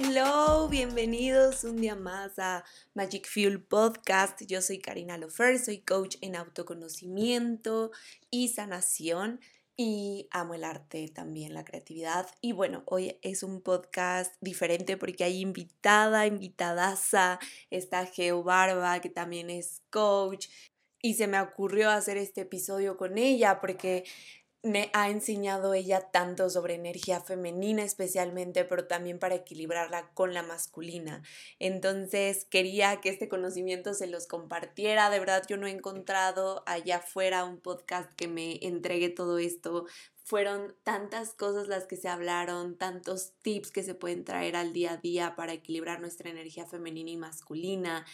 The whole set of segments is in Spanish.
Hello, bienvenidos un día más a Magic Fuel Podcast. Yo soy Karina Lofer, soy coach en autoconocimiento y sanación y amo el arte también, la creatividad. Y bueno, hoy es un podcast diferente porque hay invitada, invitadaza, está Geo Barba, que también es coach. Y se me ocurrió hacer este episodio con ella porque me ha enseñado ella tanto sobre energía femenina especialmente, pero también para equilibrarla con la masculina. Entonces quería que este conocimiento se los compartiera. De verdad yo no he encontrado allá afuera un podcast que me entregue todo esto. Fueron tantas cosas las que se hablaron, tantos tips que se pueden traer al día a día para equilibrar nuestra energía femenina y masculina.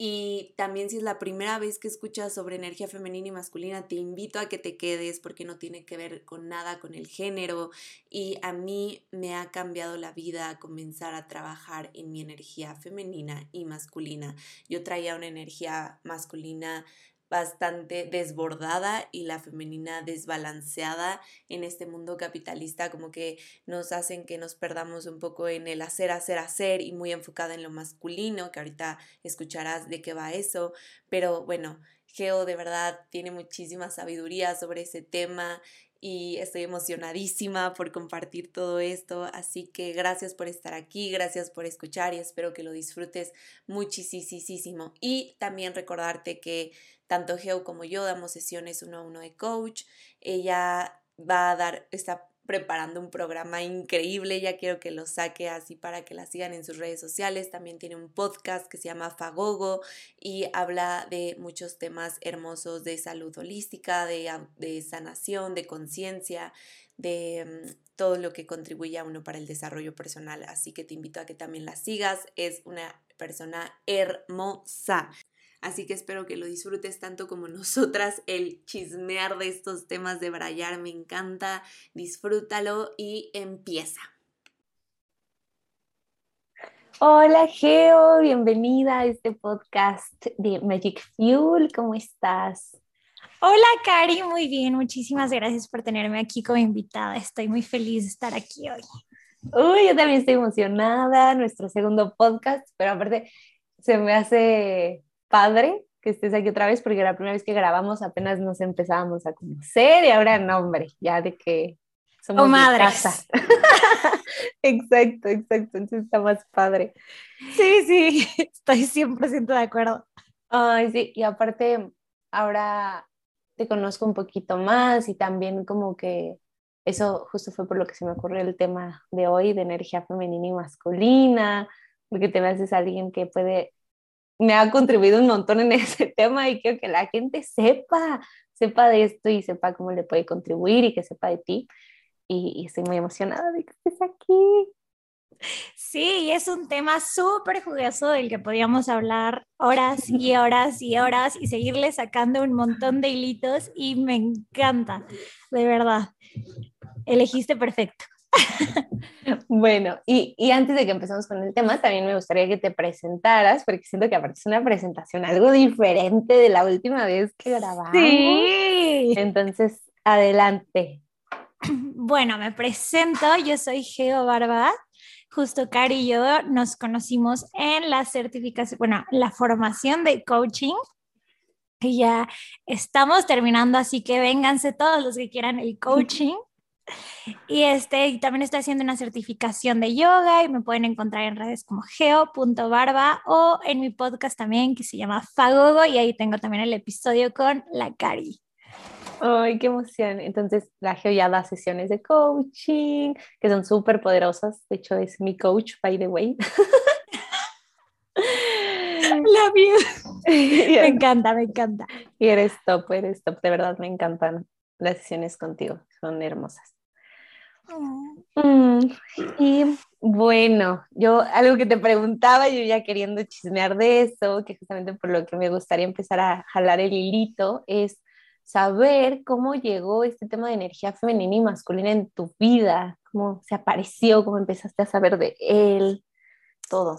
Y también si es la primera vez que escuchas sobre energía femenina y masculina, te invito a que te quedes porque no tiene que ver con nada con el género. Y a mí me ha cambiado la vida comenzar a trabajar en mi energía femenina y masculina. Yo traía una energía masculina bastante desbordada y la femenina desbalanceada en este mundo capitalista, como que nos hacen que nos perdamos un poco en el hacer, hacer, hacer y muy enfocada en lo masculino, que ahorita escucharás de qué va eso, pero bueno, Geo de verdad tiene muchísima sabiduría sobre ese tema y estoy emocionadísima por compartir todo esto. Así que gracias por estar aquí, gracias por escuchar y espero que lo disfrutes muchísimo. Y también recordarte que tanto Geo como yo damos sesiones uno a uno de coach. Ella va a dar, está preparando un programa increíble, ya quiero que lo saque así para que la sigan en sus redes sociales. También tiene un podcast que se llama Fagogo y habla de muchos temas hermosos de salud holística, de, sanación, de conciencia, de mm, todo lo que contribuye a uno para el desarrollo personal. Así que te invito a que también la sigas. Es una persona hermosa. Así que espero que lo disfrutes tanto como nosotras. El chismear de estos temas de Brayar me encanta. Disfrútalo y empieza. Hola Geo, bienvenida a este podcast de Magic Fuel. ¿Cómo estás? Hola Cari, muy bien. Muchísimas gracias por tenerme aquí como invitada. Estoy muy feliz de estar aquí hoy. Uy, yo también estoy emocionada. Nuestro segundo podcast, pero aparte se me hace padre que estés aquí otra vez porque la primera vez que grabamos apenas nos empezábamos a conocer y ahora no, hombre, ya de que somos oh, casa. exacto, exacto, entonces está más padre. Sí, sí, estoy 100% de acuerdo. Ay, sí, y aparte ahora te conozco un poquito más y también como que eso justo fue por lo que se me ocurrió el tema de hoy de energía femenina y masculina, porque te ves alguien que puede me ha contribuido un montón en ese tema y quiero que la gente sepa, sepa de esto y sepa cómo le puede contribuir y que sepa de ti. Y, estoy muy emocionada de que estés aquí. Sí, es un tema súper jugoso del que podíamos hablar horas y horas y horas y seguirle sacando un montón de hilitos y me encanta, de verdad. Elegiste perfecto. Bueno, y, y, antes de que empecemos con el tema, también me gustaría que te presentaras, porque siento que aparte es una presentación algo diferente de la última vez que grabamos. Sí. Entonces, adelante. Bueno, me presento, yo soy Geo Barba. Justo Cari y yo nos conocimos en la certificación, bueno, la formación de coaching ya estamos terminando, así que vénganse todos los que quieran el coaching. Y este, también estoy haciendo una certificación de yoga y me pueden encontrar en redes como geo.barba o en mi podcast también que se llama Fagogo y ahí tengo también el episodio con la Cari. Ay, qué emoción. Entonces, la Geo ya da sesiones de coaching, que son súper poderosas. De hecho, es mi coach, by the way. La vida. me encanta, me encanta. Y eres top, eres top. De verdad, me encantan las sesiones contigo. Son hermosas. Mm, y bueno, yo algo que te preguntaba, yo ya queriendo chismear de eso, que justamente por lo que me gustaría empezar a jalar el hilito, es saber cómo llegó este tema de energía femenina y masculina en tu vida, cómo se apareció, cómo empezaste a saber de él, todo.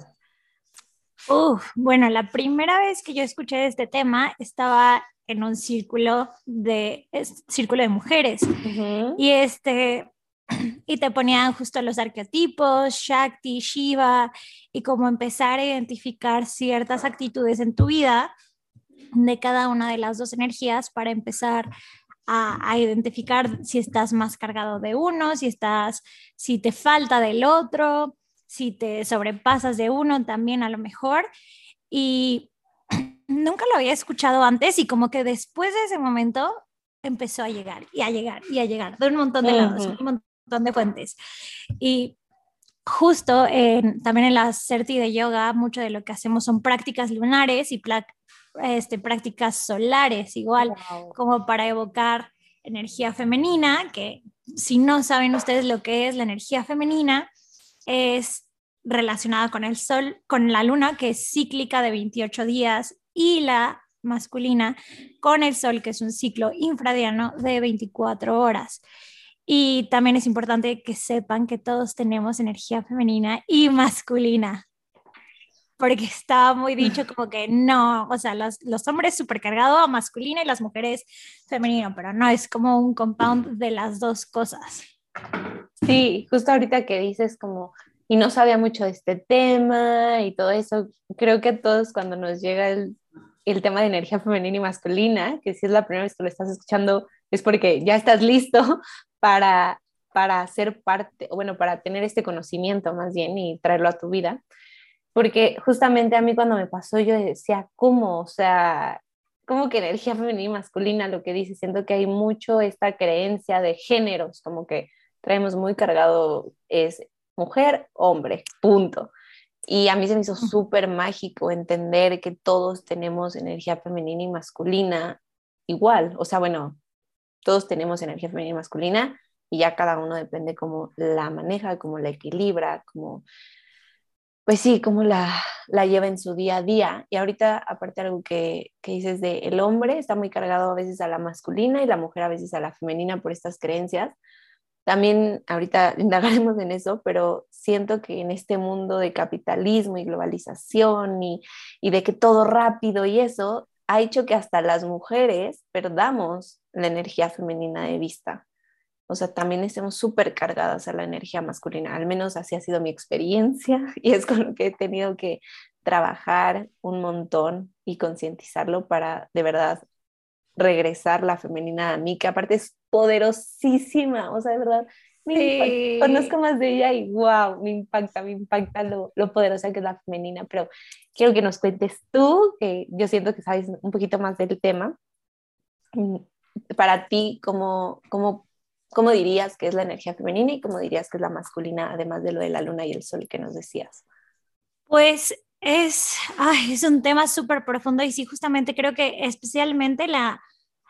Uf, bueno, la primera vez que yo escuché de este tema estaba en un círculo de, círculo de mujeres. Y este, y te ponían justo los arquetipos, Shakti, Shiva, y cómo empezar a identificar ciertas actitudes en tu vida de cada una de las dos energías para empezar a, identificar si estás más cargado de uno, si estás, si te falta del otro, si te sobrepasas de uno también a lo mejor. Y nunca lo había escuchado antes y como que después de ese momento empezó a llegar y a llegar y a llegar de un montón de lados, un montón de fuentes. Y justo también en la CERTI de yoga, mucho de lo que hacemos son prácticas lunares y este, prácticas solares, igual como para evocar energía femenina, que si no saben ustedes lo que es la energía femenina, es relacionada con el sol, con la luna, que es cíclica de 28 días, y la masculina con el sol, que es un ciclo infradiano de 24 horas. Y también es importante que sepan que todos tenemos energía femenina y masculina porque estaba muy dicho como que no, o sea, los, los hombres supercargado a masculino y las mujeres femenino, pero no, es como un compound de las dos cosas. Sí, justo ahorita que dices como, y no sabía mucho de este tema y todo eso, creo que a todos cuando nos llega el, el tema de energía femenina y masculina, que si es la primera vez que lo estás escuchando, es porque ya estás listo para, para ser parte, bueno, para tener este conocimiento más bien y traerlo a tu vida porque justamente a mí cuando me pasó yo decía, ¿cómo? O sea, ¿cómo que energía femenina y masculina? Lo que dice, siento que hay mucho esta creencia de géneros, como que traemos muy cargado es mujer, hombre, punto. Y a mí se me hizo súper mágico entender que todos tenemos energía femenina y masculina igual. O sea, bueno, todos tenemos energía femenina y masculina y ya cada uno depende cómo la maneja, cómo la equilibra, cómo pues sí, cómo la, la lleva en su día a día. Y ahorita, aparte algo que, que dices de el hombre, está muy cargado a veces a la masculina y la mujer a veces a la femenina por estas creencias. También ahorita indagaremos en eso, pero siento que en este mundo de capitalismo y globalización y, y de que todo rápido y eso, ha hecho que hasta las mujeres perdamos la energía femenina de vista. O sea, también estemos súper cargadas a la energía masculina, al menos así ha sido mi experiencia y es con lo que he tenido que trabajar un montón y concientizarlo para de verdad regresar la femenina a mí, que aparte es poderosísima, o sea, de verdad, conozco más de ella y wow, me impacta, me impacta lo, lo, poderosa que es la femenina, pero quiero que nos cuentes tú, que yo siento que sabes un poquito más del tema, para ti, ¿cómo, cómo ¿Cómo dirías que es la energía femenina y cómo dirías que es la masculina, además de lo de la luna y el sol que nos decías? Pues es, es un tema súper profundo y sí, justamente creo que especialmente la,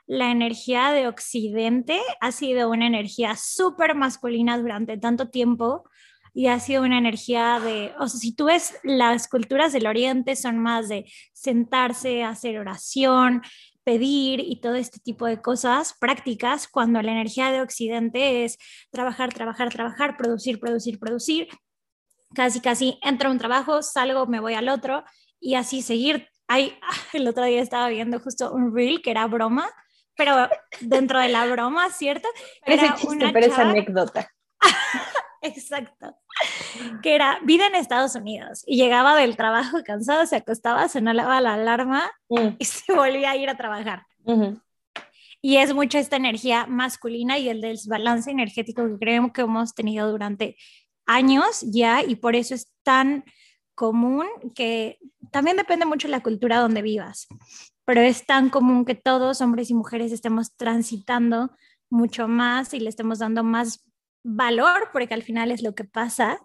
la energía de Occidente ha sido una energía súper masculina durante tanto tiempo y ha sido una energía de, o sea, si tú ves las culturas del Oriente son más de sentarse, hacer oración, pedir y todo este tipo de cosas prácticas cuando la energía de Occidente es trabajar, trabajar, trabajar, producir, producir, producir. Casi, casi entro a un trabajo, salgo, me voy al otro y así seguir. Ay, el otro día estaba viendo justo un reel que era broma, pero dentro de la broma, ¿cierto? Era una pero esa anécdota. Exacto. Que era vida en Estados Unidos y llegaba del trabajo cansado, se acostaba, se sonaba la alarma mm. y se volvía a ir a trabajar. Y es mucho esta energía masculina y el desbalance energético que creemos que hemos tenido durante años ya y por eso es tan común que también depende mucho de la cultura donde vivas, pero es tan común que todos, hombres y mujeres, estemos transitando mucho más y le estemos dando más valor, porque al final es lo que pasa,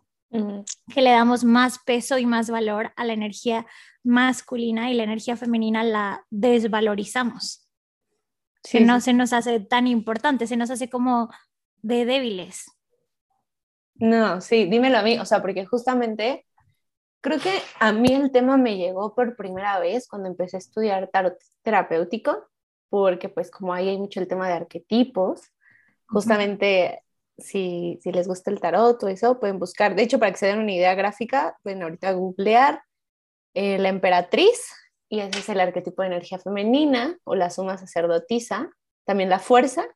que le damos más peso y más valor a la energía masculina y la energía femenina la desvalorizamos. que no se nos hace tan importante, se nos hace como de débiles. No, sí, dímelo a mí, o sea, porque justamente creo que a mí el tema me llegó por primera vez cuando empecé a estudiar tarot terapéutico, porque pues como ahí hay mucho el tema de arquetipos, justamente si, si, les gusta el tarot o eso, pueden buscar. De hecho, para que se den una idea gráfica, pueden ahorita googlear eh, la emperatriz, y ese es el arquetipo de energía femenina o la suma sacerdotisa, también la fuerza.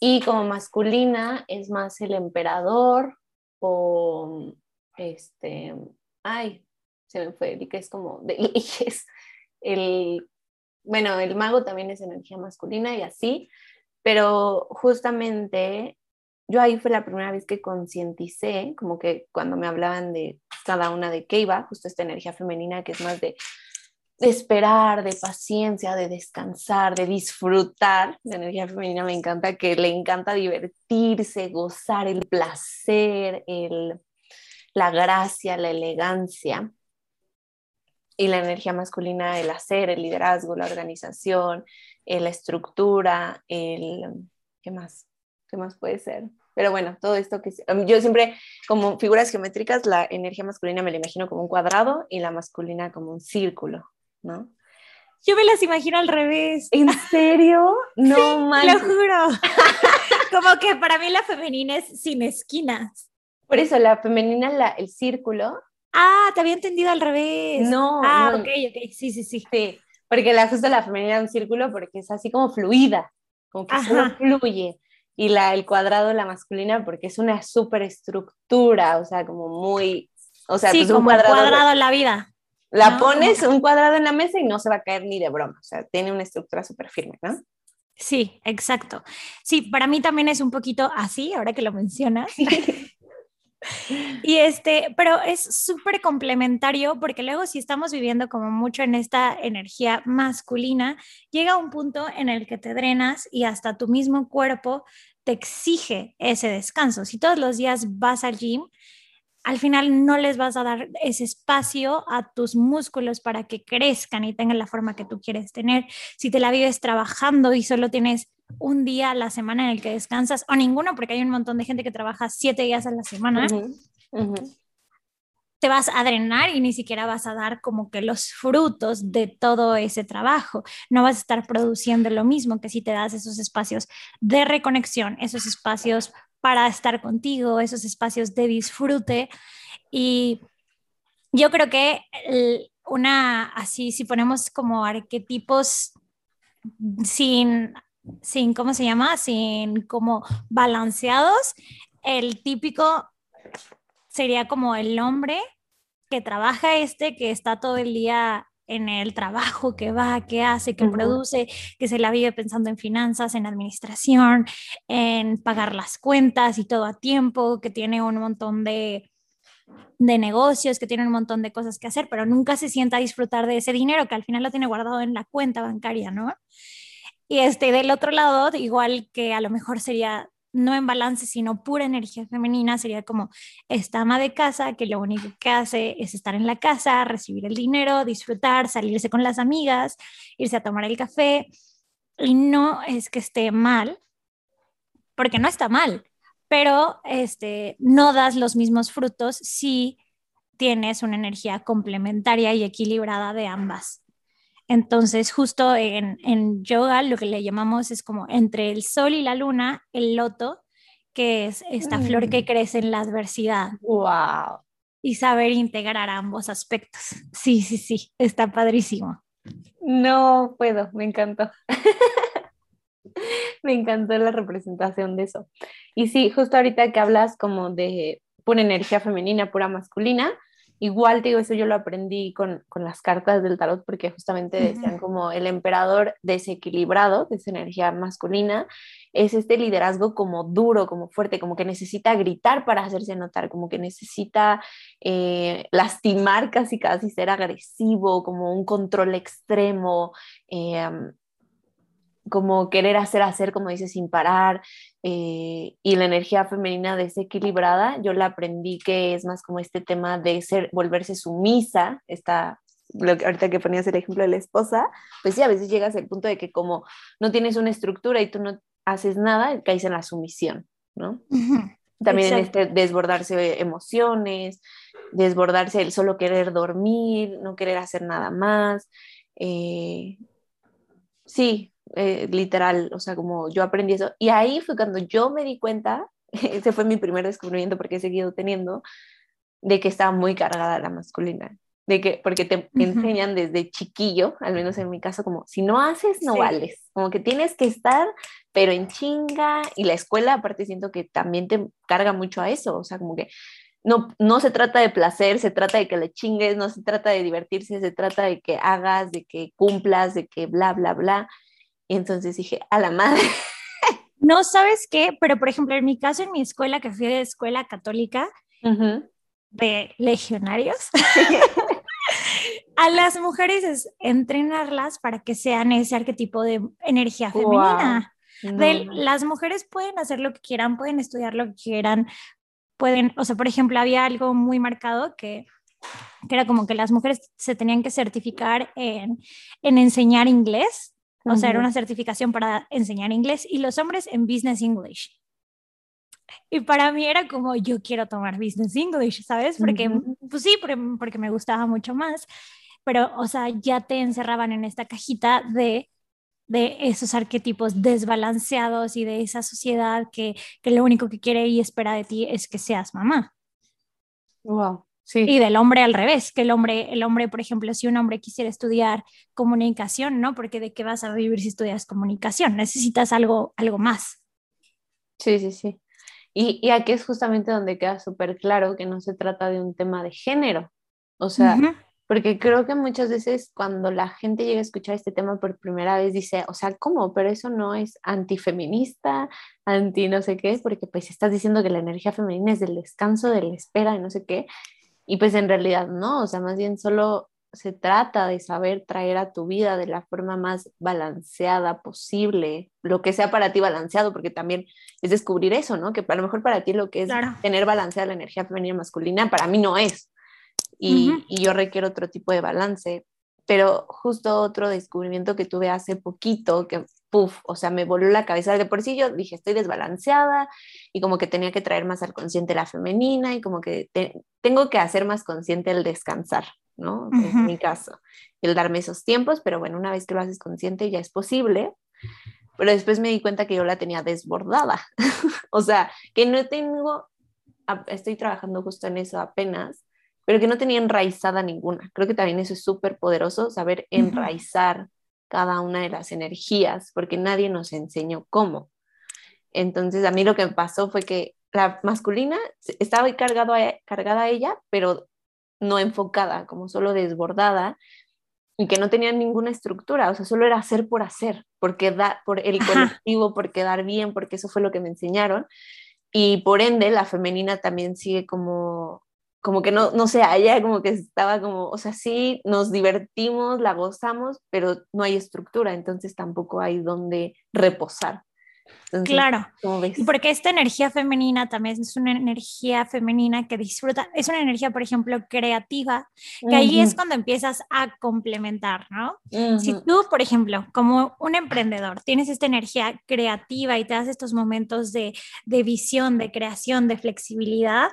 Y como masculina es más el emperador o este, ay, se me fue, que es como de leyes. El, bueno, el mago también es energía masculina y así, pero justamente yo ahí fue la primera vez que concienticé, como que cuando me hablaban de cada una de qué iba, justo esta energía femenina que es más de de esperar, de paciencia, de descansar, de disfrutar. La energía femenina me encanta, que le encanta divertirse, gozar el placer, el, la gracia, la elegancia. Y la energía masculina, el hacer, el liderazgo, la organización, eh, la estructura, el... ¿Qué más? ¿Qué más puede ser? Pero bueno, todo esto que yo siempre, como figuras geométricas, la energía masculina me la imagino como un cuadrado y la masculina como un círculo. ¿no? Yo me las imagino al revés. ¿En serio? No sí, Lo juro. Como que para mí la femenina es sin esquinas. Por eso, la femenina, la, el círculo. Ah, te había entendido al revés. No. Ah, ok, ok. Sí, sí, sí. Sí, porque la justo la femenina es un círculo porque es así como fluida, como que solo fluye. Y la, el cuadrado, la masculina, porque es una superestructura, o sea, como muy. O sea, sí, pues como un cuadrado, cuadrado en la vida. La pones un cuadrado en la mesa y no se va a caer ni de broma, o sea, tiene una estructura súper firme, ¿no? Sí, exacto. Sí, para mí también es un poquito así, ahora que lo mencionas. y este, pero es súper complementario porque luego si estamos viviendo como mucho en esta energía masculina, llega un punto en el que te drenas y hasta tu mismo cuerpo te exige ese descanso. Si todos los días vas al gym, al final no les vas a dar ese espacio a tus músculos para que crezcan y tengan la forma que tú quieres tener. Si te la vives trabajando y solo tienes un día a la semana en el que descansas, o ninguno, porque hay un montón de gente que trabaja siete días a la semana, te vas a drenar y ni siquiera vas a dar como que los frutos de todo ese trabajo. No vas a estar produciendo lo mismo que si te das esos espacios de reconexión, esos espacios para estar contigo, esos espacios de disfrute. Y yo creo que una, así, si ponemos como arquetipos sin, sin, ¿cómo se llama? Sin como balanceados, el típico sería como el hombre que trabaja este, que está todo el día en el trabajo que va, que hace, que produce, que se la vive pensando en finanzas, en administración, en pagar las cuentas y todo a tiempo, que tiene un montón de, de negocios, que tiene un montón de cosas que hacer, pero nunca se sienta a disfrutar de ese dinero que al final lo tiene guardado en la cuenta bancaria, ¿no? Y este, del otro lado, igual que a lo mejor sería no en balance, sino pura energía femenina, sería como esta ama de casa que lo único que hace es estar en la casa, recibir el dinero, disfrutar, salirse con las amigas, irse a tomar el café. Y no es que esté mal, porque no está mal, pero este, no das los mismos frutos si tienes una energía complementaria y equilibrada de ambas. Entonces, justo en, yoga lo que le llamamos es como entre el sol y la luna, el loto, que es esta flor que mm. crece en la adversidad. ¡Wow! Y saber integrar ambos aspectos. Sí, sí, sí, está padrísimo. No puedo, me encantó. me encantó la representación de eso. Y sí, justo ahorita que hablas como de pura energía femenina, pura masculina, Igual, te digo, eso yo lo aprendí con, las cartas del tarot porque justamente decían como el emperador desequilibrado, de esa energía masculina, es este liderazgo como duro, como fuerte, como que necesita gritar para hacerse notar, como que necesita eh, lastimar casi casi, ser agresivo, como un control extremo. Eh, como querer hacer, hacer, como dice, sin parar, eh, y la energía femenina desequilibrada, yo la aprendí que es más como este tema de ser, volverse sumisa, esta, ahorita que ponías el ejemplo de la esposa, pues sí, a veces llegas al punto de que como no tienes una estructura y tú no haces nada, caes en la sumisión, ¿no? También en este desbordarse emociones, desbordarse el solo querer dormir, no querer hacer nada más. Eh, sí, eh, literal, o sea, como yo aprendí eso. Y ahí fue cuando yo me di cuenta, ese fue mi primer descubrimiento porque he seguido teniendo, de que estaba muy cargada la masculina. de que, porque te enseñan desde chiquillo, al menos en mi caso, como si no haces, no vales, como que tienes que estar, pero en chinga, y la escuela aparte siento que también te carga mucho a eso, o sea, como que no, no se trata de placer, se trata de que le chingues, no se trata de divertirse, se trata de que hagas, de que cumplas, de que bla, bla, bla. Y entonces dije, a la madre. No sabes qué, pero por ejemplo, en mi caso, en mi escuela, que fui de escuela católica, de legionarios, a las mujeres es entrenarlas para que sean ese arquetipo de energía femenina. las mujeres pueden hacer lo que quieran, pueden estudiar lo que quieran, pueden, o sea, por ejemplo, había algo muy marcado que, que era como que las mujeres se tenían que certificar en, en enseñar inglés, o sea, era una certificación para enseñar inglés, y los hombres en Business English. Y para mí era como, yo quiero tomar Business English, ¿sabes? Porque, pues sí, porque, me gustaba mucho más, pero, o sea, ya te encerraban en esta cajita de de esos arquetipos desbalanceados y de esa sociedad que, que, lo único que quiere y espera de ti es que seas mamá. Wow. Sí. Y del hombre al revés, que el hombre, el hombre, por ejemplo, si un hombre quisiera estudiar comunicación, ¿no? Porque de qué vas a vivir si estudias comunicación, necesitas algo, algo más. Sí, sí, sí. Y, aquí es justamente donde queda súper claro que no se trata de un tema de género. O sea, porque creo que muchas veces cuando la gente llega a escuchar este tema por primera vez dice, o sea, ¿cómo? Pero eso no es antifeminista, anti no sé qué, porque pues estás diciendo que la energía femenina es del descanso, de la espera, de no sé qué. Y pues en realidad no, o sea, más bien solo se trata de saber traer a tu vida de la forma más balanceada posible, lo que sea para ti balanceado, porque también es descubrir eso, ¿no? Que a lo mejor para ti lo que es tener balanceada la energía femenina y masculina, para mí no es. Y, y, yo requiero otro tipo de balance. Pero justo otro descubrimiento que tuve hace poquito, que puff, o sea, me voló la cabeza. De por sí yo dije, estoy desbalanceada y como que tenía que traer más al consciente la femenina y como que tengo que hacer más consciente el descansar, ¿no? En mi caso, el darme esos tiempos, pero bueno, una vez que lo haces consciente ya es posible. Pero después me di cuenta que yo la tenía desbordada. o sea, que no tengo, estoy trabajando justo en eso apenas, pero que no tenía enraizada ninguna. Creo que también eso es súper poderoso, saber enraizar cada una de las energías, porque nadie nos enseñó cómo. Entonces, a mí lo que me pasó fue que la masculina estaba cargado cargada a ella, pero no enfocada, como solo desbordada, y que no tenía ninguna estructura, o sea, solo era hacer por hacer, porque da, por el colectivo, por quedar bien, porque eso fue lo que me enseñaron. Y por ende, la femenina también sigue como, como que no, no se halla, como que estaba como, o sea, sí, nos divertimos, la gozamos, pero no hay estructura, entonces tampoco hay donde reposar. Claro, porque esta energía femenina también es una energía femenina que disfruta, es una energía, por ejemplo, creativa, que ahí es cuando empiezas a complementar, ¿no? Si tú, por ejemplo, como un emprendedor, tienes esta energía creativa y te das estos momentos de, de visión, de creación, de flexibilidad,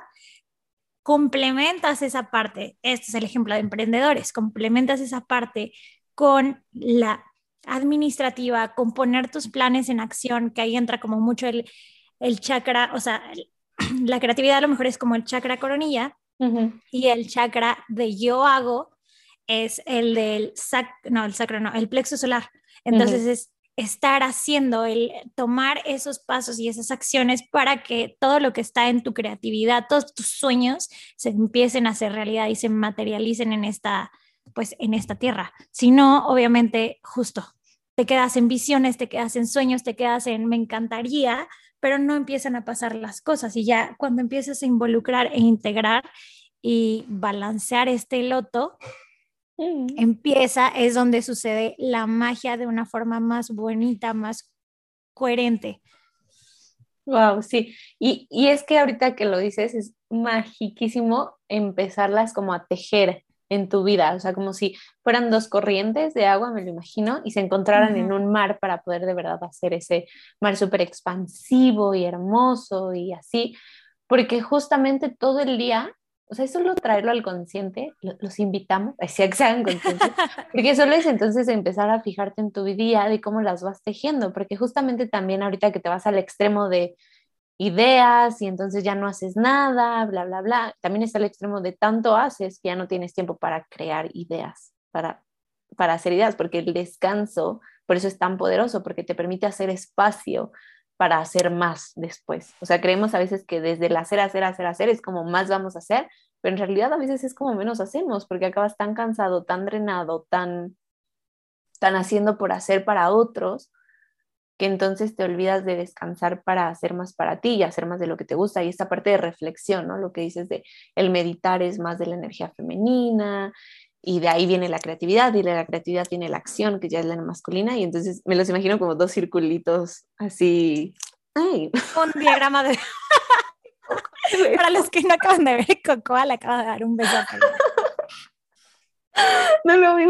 complementas esa parte, este es el ejemplo de emprendedores, complementas esa parte con la administrativa, con poner tus planes en acción, que ahí entra como mucho el, el chakra, o sea, la creatividad a lo mejor es como el chakra coronilla y el chakra de yo hago es el del sac, no, el sacro no, el plexo solar. Entonces es estar haciendo, el tomar esos pasos y esas acciones para que todo lo que está en tu creatividad, todos tus sueños se empiecen a hacer realidad y se materialicen en esta, pues en esta tierra. Si no, obviamente, justo te quedas en visiones, te quedas en sueños, te quedas en me encantaría, pero no empiezan a pasar las cosas. Y ya cuando empiezas a involucrar e integrar y balancear este loto, mm. empieza, es donde sucede la magia de una forma más bonita, más coherente. Wow, sí. Y, y es que ahorita que lo dices, es magiquísimo empezarlas como a tejer en tu vida, o sea, como si fueran dos corrientes de agua, me lo imagino, y se encontraran en un mar para poder de verdad hacer ese mar súper expansivo y hermoso y así, porque justamente todo el día, o sea, es solo traerlo al consciente, los invitamos, a que se hagan conscientes, porque solo es entonces empezar a fijarte en tu día de cómo las vas tejiendo, porque justamente también ahorita que te vas al extremo de ideas y entonces ya no haces nada, bla, bla, bla. También está el extremo de tanto haces que ya no tienes tiempo para crear ideas, para, para hacer ideas, porque el descanso, por eso es tan poderoso, porque te permite hacer espacio para hacer más después. O sea, creemos a veces que desde el hacer, hacer, hacer, hacer es como más vamos a hacer, pero en realidad a veces es como menos hacemos, porque acabas tan cansado, tan drenado, tan, tan haciendo por hacer para otros, que entonces te olvidas de descansar para hacer más para ti y hacer más de lo que te gusta. Y esta parte de reflexión, ¿no? Lo que dices de el meditar es más de la energía femenina y de ahí viene la creatividad y de la creatividad viene la acción, que ya es la masculina. Y entonces me los imagino como dos circulitos así. Ay. Un diagrama de... Para los que no acaban de ver, Cocoa le acaba de dar un beso. no lo vi.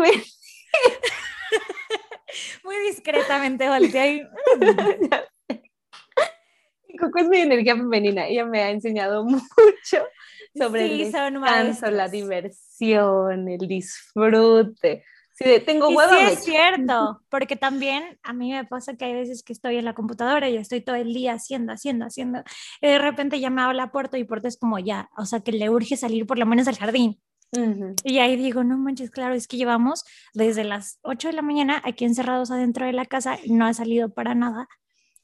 Muy discretamente volteé y... Coco es mi energía femenina. Ella me ha enseñado mucho sobre el descanso, la diversión, el disfrute. Sí, tengo huevo. Sí, es cierto, porque también a mí me pasa que hay veces que estoy en la computadora y estoy todo el día haciendo, haciendo, haciendo, y de repente ya me habla Puerto y Puerto es como ya, o sea, que le urge salir por lo menos al jardín. Y ahí digo, no manches, claro, es que llevamos desde las 8 de la mañana aquí encerrados adentro de la casa y no ha salido para nada,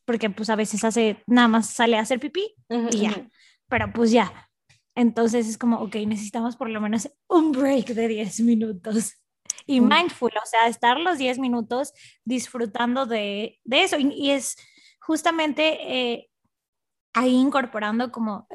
porque pues a veces hace, nada más sale a hacer pipí y ya, pero pues ya. Entonces es como, ok, necesitamos por lo menos un break de 10 minutos. Y mindful, o sea, estar los 10 minutos disfrutando de, de eso. Y, es justamente eh, ahí incorporando como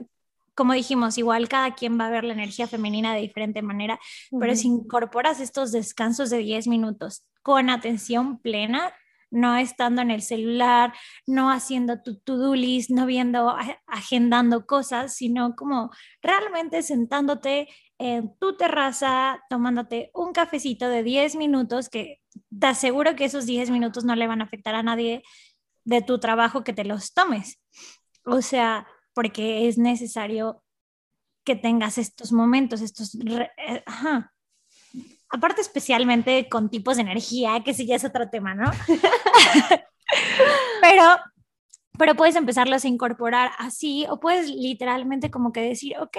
como dijimos, igual cada quien va a ver la energía femenina de diferente manera, pero si incorporas estos descansos de 10 minutos con atención plena, no estando en el celular, no haciendo tu to-do list, no viendo, agendando cosas, sino como realmente sentándote en tu terraza, tomándote un cafecito de 10 minutos, que te aseguro que esos 10 minutos no le van a afectar a nadie de tu trabajo que te los tomes. O sea, porque es necesario que tengas estos momentos, estos... Eh, Aparte especialmente con tipos de energía, que sí ya es otro tema, ¿no? pero, pero puedes empezarlos a incorporar así o puedes literalmente como que decir, ok,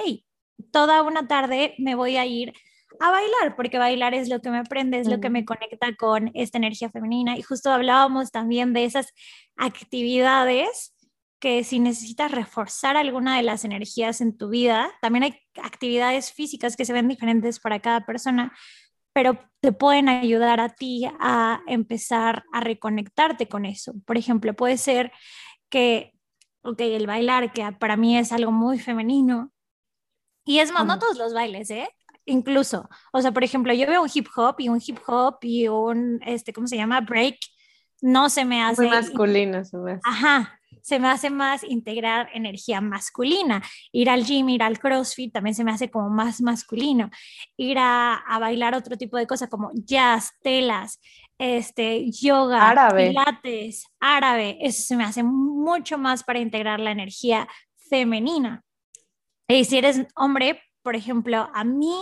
toda una tarde me voy a ir a bailar, porque bailar es lo que me aprende, es lo que me conecta con esta energía femenina. Y justo hablábamos también de esas actividades que si necesitas reforzar alguna de las energías en tu vida, también hay actividades físicas que se ven diferentes para cada persona, pero te pueden ayudar a ti a empezar a reconectarte con eso. Por ejemplo, puede ser que, ok, el bailar, que para mí es algo muy femenino, y es más, no todos los bailes, ¿eh? Incluso, o sea, por ejemplo, yo veo un hip hop y un hip hop y un, este, ¿cómo se llama? Break, no se me hace... Muy masculino, se me hace. Ajá, se me hace más integrar energía masculina. Ir al gym, ir al CrossFit también se me hace como más masculino. Ir a, bailar otro tipo de cosas como jazz, telas, este, yoga, árabe. pilates, árabe, eso se me hace mucho más para integrar la energía femenina. Y si eres hombre, por ejemplo, a mí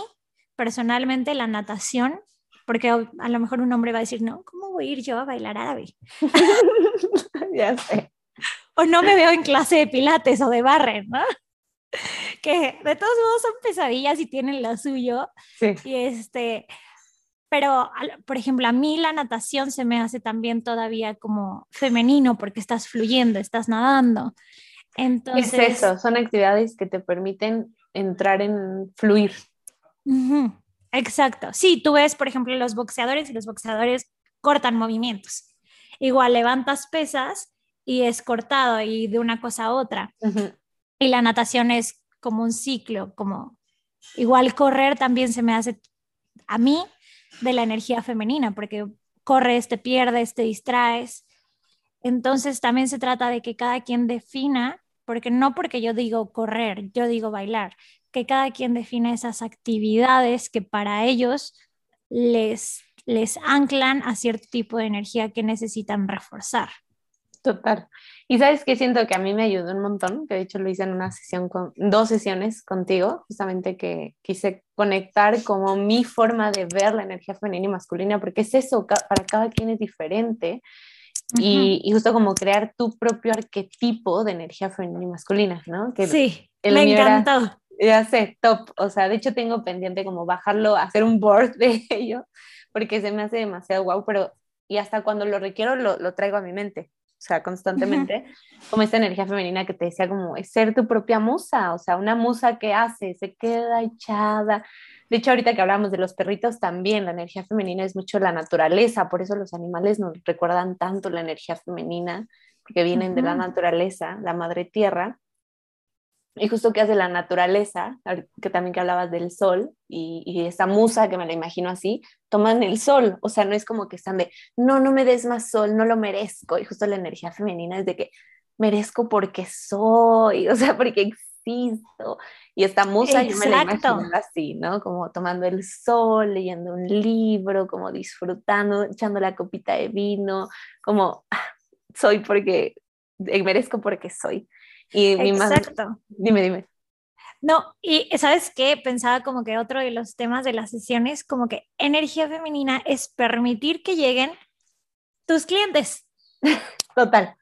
personalmente la natación, porque a lo mejor un hombre va a decir, no, ¿cómo voy a ir yo a bailar árabe? ya sé o no me veo en clase de pilates o de barren, ¿no? Que de todos modos son pesadillas y tienen lo suyo. Sí. Y este, pero por ejemplo, a mí la natación se me hace también todavía como femenino porque estás fluyendo, estás nadando. Entonces, es eso, son actividades que te permiten entrar en fluir. Exacto. Sí, tú ves, por ejemplo, los boxeadores y los boxeadores cortan movimientos. Igual levantas pesas y es cortado y de una cosa a otra. Y la natación es como un ciclo, como igual correr también se me hace a mí de la energía femenina, porque corres, te pierdes, te distraes. Entonces también se trata de que cada quien defina, porque no porque yo digo correr, yo digo bailar, que cada quien defina esas actividades que para ellos les, les anclan a cierto tipo de energía que necesitan reforzar. Total. Y sabes que siento que a mí me ayudó un montón, que de hecho lo hice en una sesión con dos sesiones contigo, justamente que quise conectar como mi forma de ver la energía femenina y masculina, porque es eso, para cada quien es diferente. y, y, justo como crear tu propio arquetipo de energía femenina y masculina, ¿no? Que sí, me encantó. ya sé, top. O sea, de hecho tengo pendiente como bajarlo, hacer un board de ello, porque se me hace demasiado guau, pero y hasta cuando lo requiero lo, lo traigo a mi mente sea, constantemente, como esta energía femenina que te decía, como es ser tu propia musa, o sea, una musa que hace, se queda echada. De hecho, ahorita que hablamos de los perritos, también la energía femenina es mucho la naturaleza, por eso los animales nos recuerdan tanto la energía femenina, porque vienen de la naturaleza, la madre tierra, y justo que hace la naturaleza, que también que hablabas del sol, y, y, esa musa que me la imagino así, toman el sol, o sea, no es como que están de, no, no me des más sol, no lo merezco, y justo la energía femenina es de que merezco porque soy, o sea, porque existo, y esta musa yo me la imagino así, ¿no? Como tomando el sol, leyendo un libro, como disfrutando, echando la copita de vino, como, ah, soy porque, eh, merezco porque soy. Y mi Exacto. Dime, dime. No, y sabes qué, pensaba como que otro de los temas de las sesiones, como que energía femenina es permitir que lleguen tus clientes. Total.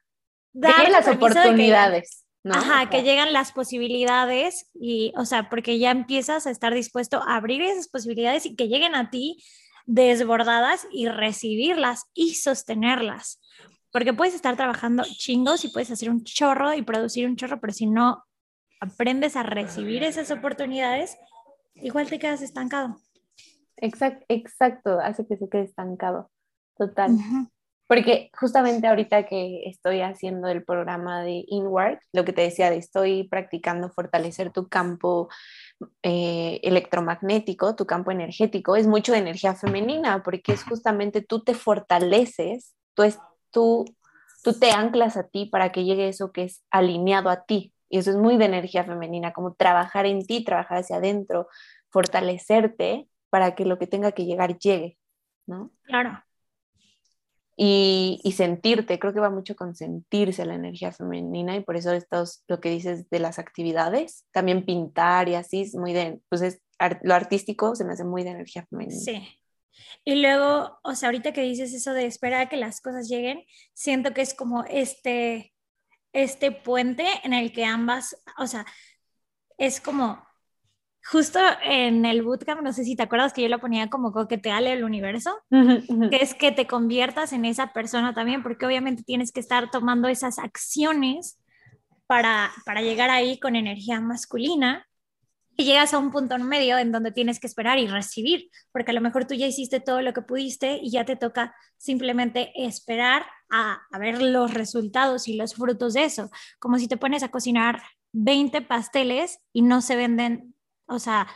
Dar las oportunidades. Ajá, que llegan las posibilidades y, o sea, porque ya empiezas a estar dispuesto a abrir esas posibilidades y que lleguen a ti desbordadas y recibirlas y sostenerlas. Porque puedes estar trabajando chingos y puedes hacer un chorro y producir un chorro, pero si no aprendes a recibir esas oportunidades, igual te quedas estancado. Exacto, exacto, hace que se quede estancado, total. Porque justamente ahorita que estoy haciendo el programa de InWork, lo que te decía de estoy practicando fortalecer tu campo eh, electromagnético, tu campo energético, es mucho de energía femenina, porque es justamente tú te fortaleces, tú, es, tú, tú te anclas a ti para que llegue eso que es alineado a ti. Y eso es muy de energía femenina, como trabajar en ti, trabajar hacia adentro, fortalecerte para que lo que tenga que llegar llegue, ¿no? Claro. Y, y, sentirte, creo que va mucho con sentirse la energía femenina y por eso estos, lo que dices de las actividades, también pintar y así, es muy de, pues es, lo artístico se me hace muy de energía femenina. Sí, y luego, o sea, ahorita que dices eso de esperar a que las cosas lleguen, siento que es como este, este puente en el que ambas, o sea, es como justo en el bootcamp, no sé si te acuerdas que yo lo ponía como coqueteale el universo, que es que te conviertas en esa persona también, porque obviamente tienes que estar tomando esas acciones para, para llegar ahí con energía masculina y llegas a un punto en medio en donde tienes que esperar y recibir, porque a lo mejor tú ya hiciste todo lo que pudiste y ya te toca simplemente esperar a, ver los resultados y los frutos de eso, como si te pones a cocinar 20 pasteles y no se venden, o sea,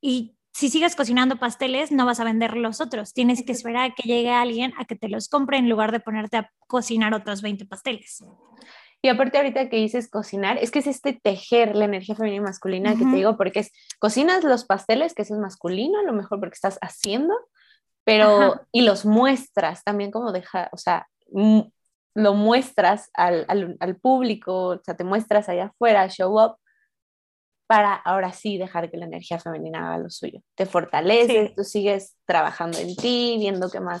y si sigues cocinando pasteles, no vas a vender los otros. Tienes que esperar a que llegue alguien a que te los compre en lugar de ponerte a cocinar otros 20 pasteles. Y aparte ahorita que dices cocinar, es que es este tejer la energía femenina y masculina que te digo, porque es, cocinas los pasteles, que eso es masculino, a lo mejor porque estás haciendo, pero, y los muestras también como deja, o sea, lo muestras al, al, al, público, o sea, te muestras allá afuera, show up, para ahora sí dejar que la energía femenina haga lo suyo. Te fortaleces, tú sigues trabajando en ti, viendo qué más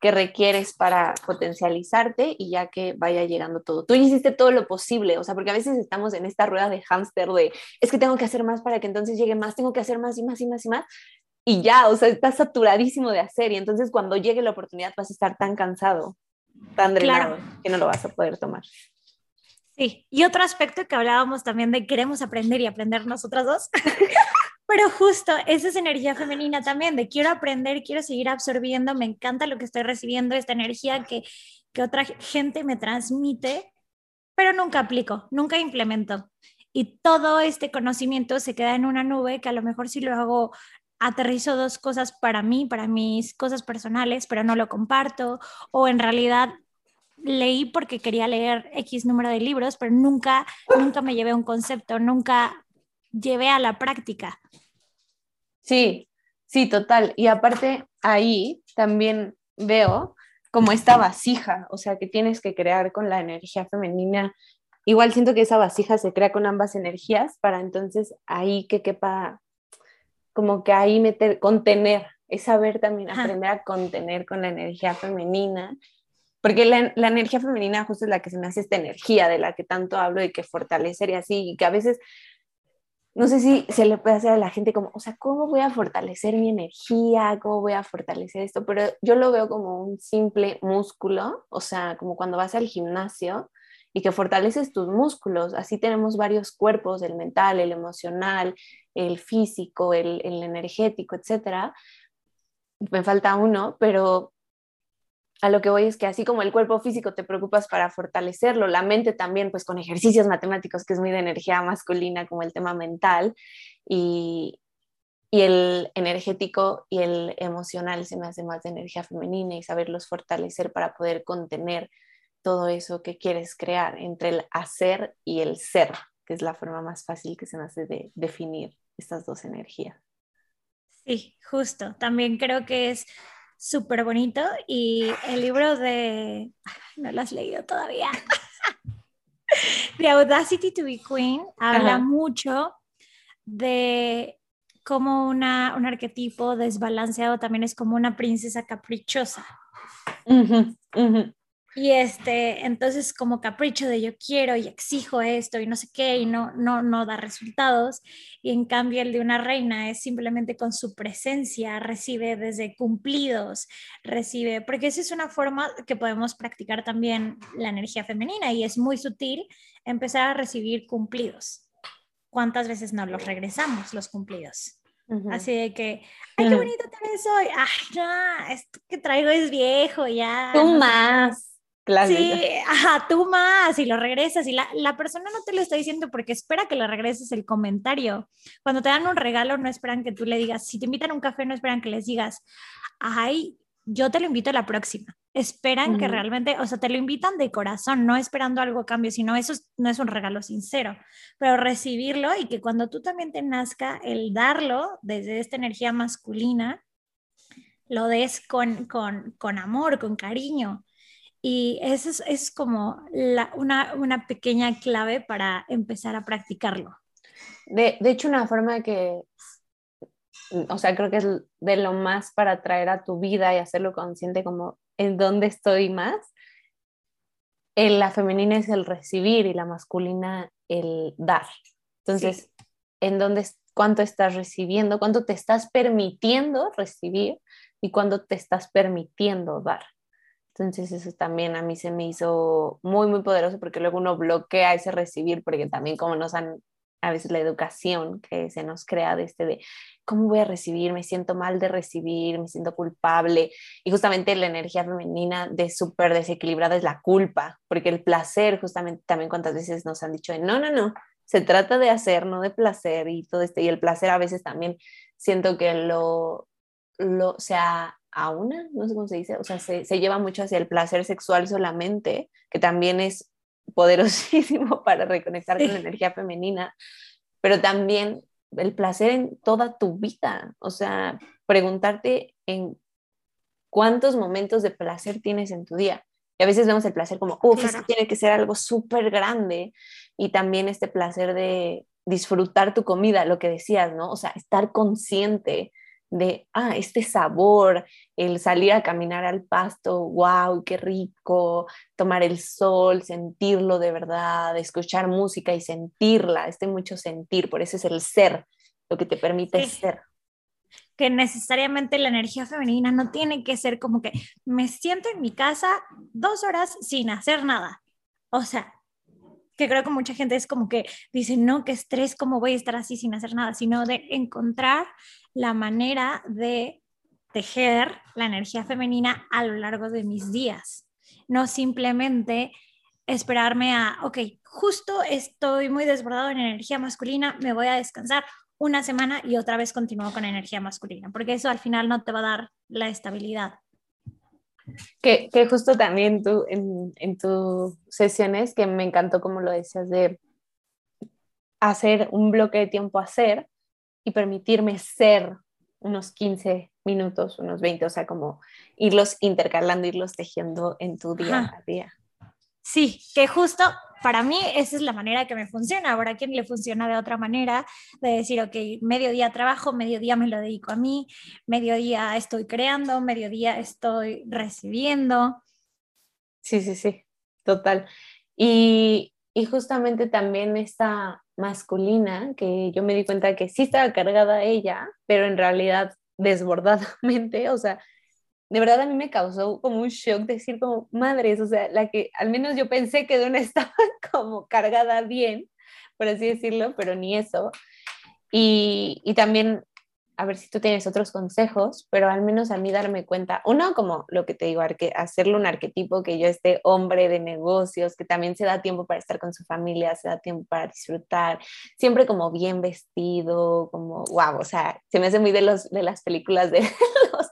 que requieres para potencializarte y ya que vaya llegando todo. Tú hiciste todo lo posible, o sea, porque a veces estamos en esta rueda de hámster de, es que tengo que hacer más para que entonces llegue más, tengo que hacer más y más y más y más, y ya, o sea, estás saturadísimo de hacer y entonces cuando llegue la oportunidad vas a estar tan cansado, tan drenado, que no lo vas a poder tomar. Sí, y otro aspecto que hablábamos también de queremos aprender y aprender nosotras dos, Pero justo, esa es energía femenina también, de quiero aprender, quiero seguir absorbiendo, me encanta lo que estoy recibiendo, esta energía que, que otra gente me transmite, pero nunca aplico, nunca implemento. Y todo este conocimiento se queda en una nube que a lo mejor si lo hago, aterrizo dos cosas para mí, para mis cosas personales, pero no lo comparto, o en realidad leí porque quería leer X número de libros, pero nunca, nunca me llevé un concepto, nunca llevé a la práctica. Sí, sí, total. Y aparte ahí también veo como esta vasija, o sea, que tienes que crear con la energía femenina. Igual siento que esa vasija se crea con ambas energías para entonces ahí que quepa, como que ahí meter, contener, es saber también aprender a contener con la energía femenina porque la, la, energía femenina justo es la que se me hace esta energía de la que tanto hablo y que fortalecer y así, y que a veces no sé si se le puede hacer a la gente como, o sea, ¿cómo voy a fortalecer mi energía? ¿Cómo voy a fortalecer esto? Pero yo lo veo como un simple músculo, o sea, como cuando vas al gimnasio y que fortaleces tus músculos. Así tenemos varios cuerpos, el mental, el emocional, el físico, el, el energético, etc. Me falta uno, pero a lo que voy es que así como el cuerpo físico te preocupas para fortalecerlo, la mente también, pues con ejercicios matemáticos, que es muy de energía masculina, como el tema mental, y, y el energético y el emocional se me hace más de energía femenina y saberlos fortalecer para poder contener todo eso que quieres crear entre el hacer y el ser, que es la forma más fácil que se me hace de definir estas dos energías. Sí, justo. También creo que es súper bonito y el libro de, no lo has leído todavía, The Audacity to be Queen habla mucho de cómo una, un arquetipo desbalanceado también es como una princesa caprichosa. Y este, entonces como capricho de yo quiero y exijo esto y no sé qué y no, no, no da resultados. Y en cambio el de una reina es simplemente con su presencia, recibe desde cumplidos, recibe, porque esa es una forma que podemos practicar también la energía femenina y es muy sutil empezar a recibir cumplidos. ¿Cuántas veces no los regresamos los cumplidos? Así de que, ay, qué bonito te ves hoy. Ay, no, esto que traigo es viejo, ya. Tú más. Sí, ajá, tú más y lo regresas y la, la, persona no te lo está diciendo porque espera que le regreses el comentario. Cuando te dan un regalo no esperan que tú le digas, si te invitan a un café no esperan que les digas, ay, yo te lo invito a la próxima. Esperan que realmente, o sea, te lo invitan de corazón, no esperando algo a cambio, sino eso no es un regalo sincero, pero recibirlo y que cuando tú también te nazca el darlo desde esta energía masculina, lo des con, con, con amor, con cariño y eso es, como una, pequeña clave para empezar a practicarlo. De, de, hecho, una forma que, o sea, creo que es de lo más para traer a tu vida y hacerlo consciente como en dónde estoy más. En la femenina es el recibir y la masculina el dar. Entonces, en dónde, cuánto estás recibiendo, cuánto te estás permitiendo recibir y cuánto te estás permitiendo dar. Entonces eso también a mí se me hizo muy, muy poderoso porque luego uno bloquea ese recibir, porque también como nos han, a veces la educación que se nos crea de este de, ¿cómo voy a recibir? Me siento mal de recibir, me siento culpable. Y justamente la energía femenina de súper desequilibrada es la culpa, porque el placer, justamente también cuántas veces nos han dicho, de, no, no, no, se trata de hacer, no de placer y todo este, y el placer a veces también siento que lo, lo, o sea, a una, no sé cómo se dice, o sea, se, se, lleva mucho hacia el placer sexual solamente, que también es poderosísimo para reconectar con la energía femenina, pero también el placer en toda tu vida, o sea, preguntarte en cuántos momentos de placer tienes en tu día. Y a veces vemos el placer como, uff, tiene que ser algo súper grande. Y también este placer de disfrutar tu comida, lo que decías, ¿no? O sea, estar consciente de, ah, este sabor, el salir a caminar al pasto, wow, qué rico, tomar el sol, sentirlo de verdad, escuchar música y sentirla, este mucho sentir, por eso es el ser, lo que te permite ser. Que necesariamente la energía femenina no tiene que ser como que me siento en mi casa dos horas sin hacer nada. O sea, que creo que mucha gente es como que dice, no, qué estrés, ¿cómo voy a estar así sin hacer nada? Sino de encontrar la manera de tejer la energía femenina a lo largo de mis días. No simplemente esperarme a, ok, justo estoy muy desbordado en energía masculina, me voy a descansar una semana y otra vez continúo con energía masculina, porque eso al final no te va a dar la estabilidad. Que, que justo también tú en, en tus sesiones, que me encantó como lo decías, de hacer un bloque de tiempo a hacer y permitirme ser unos 15 minutos, unos 20, o sea, como irlos intercalando, irlos tejiendo en tu día a día. Sí, que justo para mí esa es la manera que me funciona. Ahora, ¿a quién le funciona de otra manera? De decir, ok, mediodía trabajo, mediodía me lo dedico a mí, mediodía estoy creando, mediodía estoy recibiendo. Sí, sí, sí, total. Y, y justamente también esta masculina, que yo me di cuenta que sí estaba cargada ella, pero en realidad desbordadamente, o sea, de verdad a mí me causó como un shock decir como, madres, o sea, la que al menos yo pensé que de una estaba como cargada bien, por así decirlo, pero ni eso. Y, y también a ver si tú tienes otros consejos, pero al menos a mí darme cuenta, uno, como lo que te digo, hacerle un arquetipo que yo esté hombre de negocios, que también se da tiempo para estar con su familia, se da tiempo para disfrutar, siempre como bien vestido, como, wow, o sea, se me hace muy de, los, de las películas de los,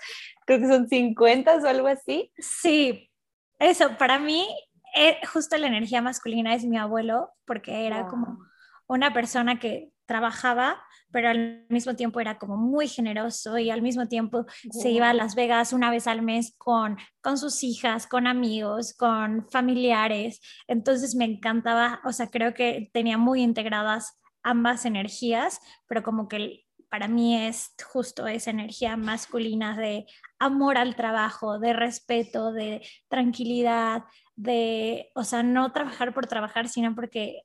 creo que son 50 o algo así. Sí, eso, para mí, eh, justo la energía masculina es mi abuelo, porque era como una persona que trabajaba, pero al mismo tiempo era como muy generoso y al mismo tiempo se iba a Las Vegas una vez al mes con, con sus hijas, con amigos, con familiares. Entonces me encantaba, o sea, creo que tenía muy integradas ambas energías, pero como que para mí es justo esa energía masculina de amor al trabajo, de respeto, de tranquilidad, de, o sea, no trabajar por trabajar, sino porque,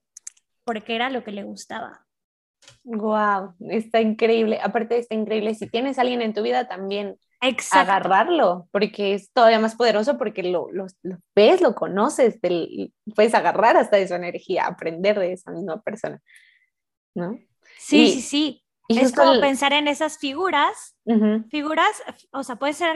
porque era lo que le gustaba. Wow, está increíble. Aparte está increíble, si tienes a alguien en tu vida también agarrarlo, porque es todavía más poderoso porque lo, ves, lo conoces, puedes agarrar hasta de su energía, aprender de esa misma persona, ¿no? Sí, sí, sí es como pensar en esas figuras, figuras, o sea, puede ser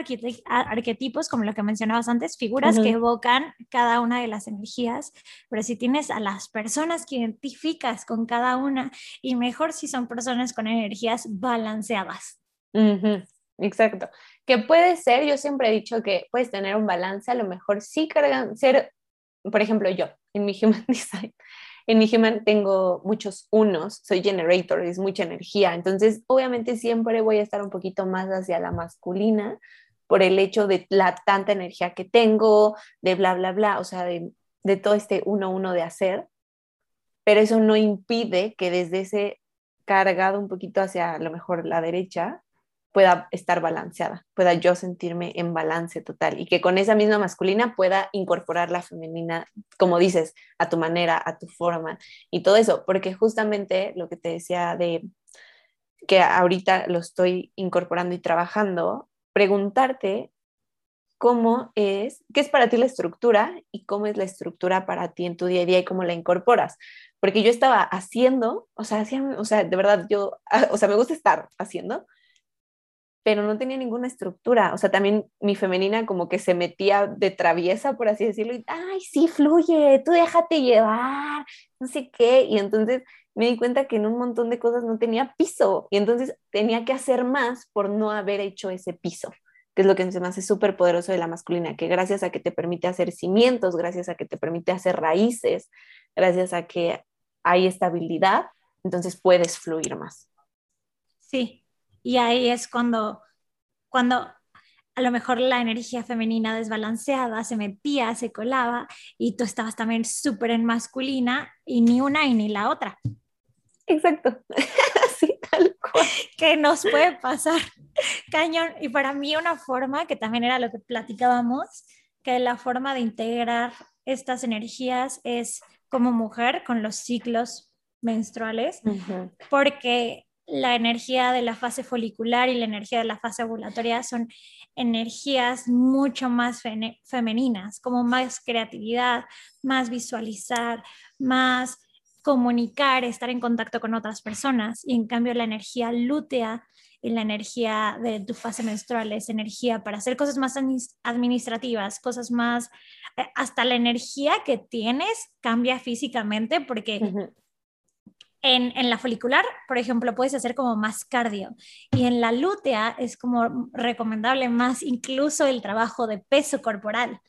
arquetipos, como lo que mencionabas antes, figuras que evocan cada una de las energías, pero si tienes a las personas que identificas con cada una, y mejor si son personas con energías balanceadas. Exacto. Que puede ser, yo siempre he dicho que puedes tener un balance, a lo mejor sí cargan, ser, por ejemplo, yo, en mi Human Design, en mi human tengo muchos unos, soy generator, es mucha energía, entonces obviamente siempre voy a estar un poquito más hacia la masculina por el hecho de la tanta energía que tengo, de bla, bla, bla, o sea, de, de todo este uno, uno de hacer, pero eso no impide que desde ese cargado un poquito hacia a lo mejor la derecha, pueda estar balanceada, pueda yo sentirme en balance total y que con esa misma masculina pueda incorporar la femenina, como dices, a tu manera, a tu forma y todo eso, porque justamente lo que te decía de que ahorita lo estoy incorporando y trabajando, preguntarte cómo es, qué es para ti la estructura y cómo es la estructura para ti en tu día a día y cómo la incorporas. Porque yo estaba haciendo, o sea, hacía, o sea, de verdad, yo, o sea, me gusta estar haciendo, pero no tenía ninguna estructura. O sea, también mi femenina como que se metía de traviesa, por así decirlo, y, ay, sí, fluye, tú déjate llevar, no sé qué. Y entonces me di cuenta que en un montón de cosas no tenía piso y entonces tenía que hacer más por no haber hecho ese piso, que es lo que se me hace súper poderoso de la masculina, que gracias a que te permite hacer cimientos, gracias a que te permite hacer raíces, gracias a que hay estabilidad, entonces puedes fluir más. Sí, y ahí es cuando, cuando a lo mejor la energía femenina desbalanceada se metía, se colaba y tú estabas también súper en masculina y ni una y ni la otra. Exacto, así tal cual. Que nos puede pasar cañón. Y para mí una forma, que también era lo que platicábamos, que la forma de integrar estas energías es como mujer con los ciclos menstruales, porque la energía de la fase folicular y la energía de la fase ovulatoria son energías mucho más femeninas, como más creatividad, más visualizar, más comunicar, estar en contacto con otras personas. Y en cambio la energía lútea y la energía de tu fase menstrual es energía para hacer cosas más administrativas, cosas más, eh, hasta la energía que tienes cambia físicamente porque... En, la folicular, por ejemplo, puedes hacer como más cardio y en la lútea es como recomendable más incluso el trabajo de peso corporal,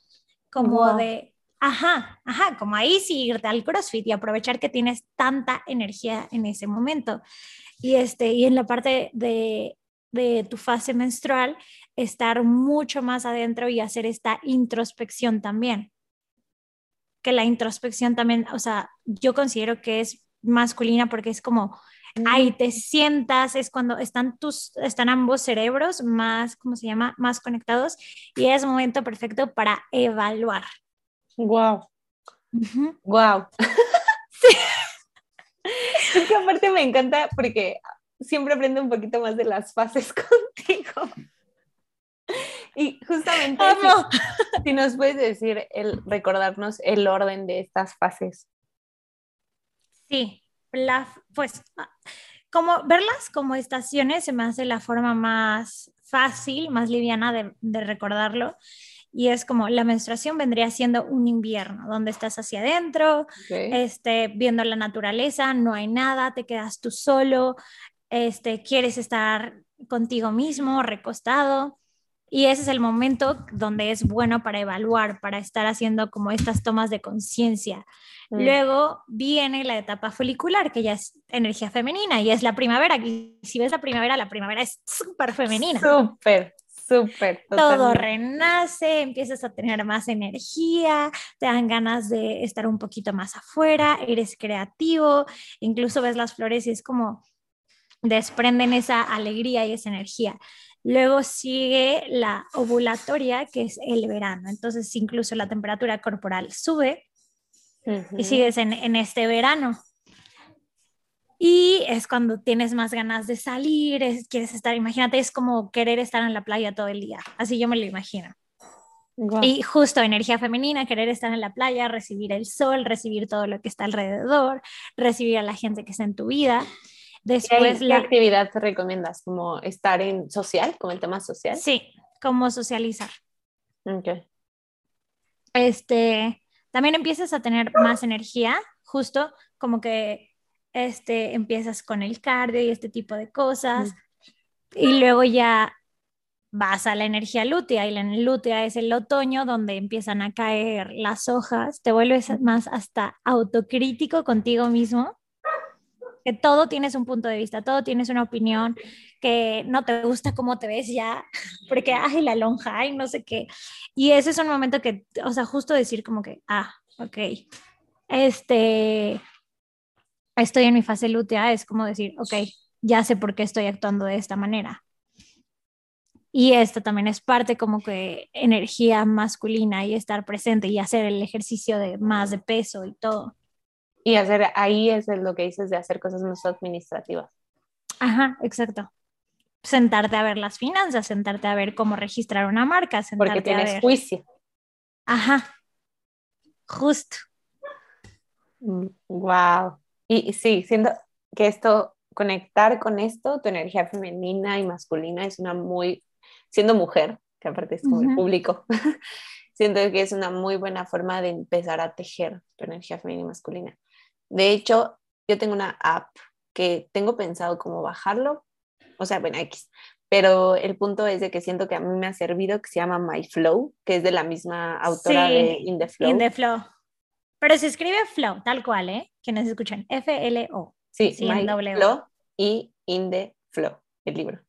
como de, ajá, ajá, como ahí sí irte al CrossFit y aprovechar que tienes tanta energía en ese momento. Y, este, y en la parte de, de tu fase menstrual, estar mucho más adentro y hacer esta introspección también. Que la introspección también, o sea, yo considero que es masculina porque es como ahí te sientas, es cuando están tus, están ambos cerebros más, ¿cómo se llama? Más conectados y es momento perfecto para evaluar. Wow. Wow. Sí. Es que aparte me encanta porque siempre aprendo un poquito más de las fases contigo. Y justamente si, nos puedes decir el recordarnos el orden de estas fases. Sí, pues como verlas como estaciones se me hace la forma más fácil, más liviana de, de recordarlo y es como la menstruación vendría siendo un invierno, donde estás hacia adentro, este, viendo la naturaleza, no hay nada, te quedas tú solo, este, quieres estar contigo mismo, recostado. Y ese es el momento donde es bueno para evaluar, para estar haciendo como estas tomas de conciencia. Mm. Luego viene la etapa folicular, que ya es energía femenina y es la primavera. Y si ves la primavera, la primavera es súper femenina. Súper. Súper. Todo renace, empiezas a tener más energía, te dan ganas de estar un poquito más afuera, eres creativo, incluso ves las flores y es como desprenden esa alegría y esa energía. Luego sigue la ovulatoria, que es el verano. Entonces, incluso la temperatura corporal sube y sigues en, en este verano. Y es cuando tienes más ganas de salir, quieres estar, imagínate, es como querer estar en la playa todo el día, así yo me lo imagino. Y justo energía femenina, querer estar en la playa, recibir el sol, recibir todo lo que está alrededor, recibir a la gente que está en tu vida. Después, ¿Qué, la... actividad te recomiendas? ¿Como estar en social, como el tema social? Sí, como socializar. Ok. Este, también empiezas a tener más energía, justo como que este, empiezas con el cardio y este tipo de cosas, y luego ya vas a la energía lútea, y la lútea es el otoño donde empiezan a caer las hojas, te vuelves más hasta autocrítico contigo mismo, todo tienes un punto de vista, todo tienes una opinión, que no te gusta cómo te ves ya, porque, ay, la lonja, ay, no sé qué. Y ese es un momento que, o sea, justo decir como que, ah, ok, este, estoy en mi fase lútea, es como decir, ok, ya sé por qué estoy actuando de esta manera. Y esto también es parte como que energía masculina y estar presente y hacer el ejercicio de más de peso y todo. Y hacer, ahí es lo que dices de hacer cosas más administrativas. Ajá, exacto. Sentarte a ver las finanzas, sentarte a ver cómo registrar una marca, sentarte Porque tienes a ver. juicio. Ajá, justo. Wow. Mm, y, sí, siento que esto, conectar con esto, tu energía femenina y masculina es una muy, siendo mujer, que aparte es como el público, siento que es una muy buena forma de empezar a tejer tu energía femenina y masculina. De hecho, yo tengo una app que tengo pensado como bajarlo, o sea, bueno, X, pero el punto es de que siento que a mí me ha servido que se llama My Flow, que es de la misma autora de In the Flow. In the Flow. Pero se escribe flow, tal cual, ¿eh? Quienes escuchan, F-L-O. Sí, sí Flow y In the Flow, el libro.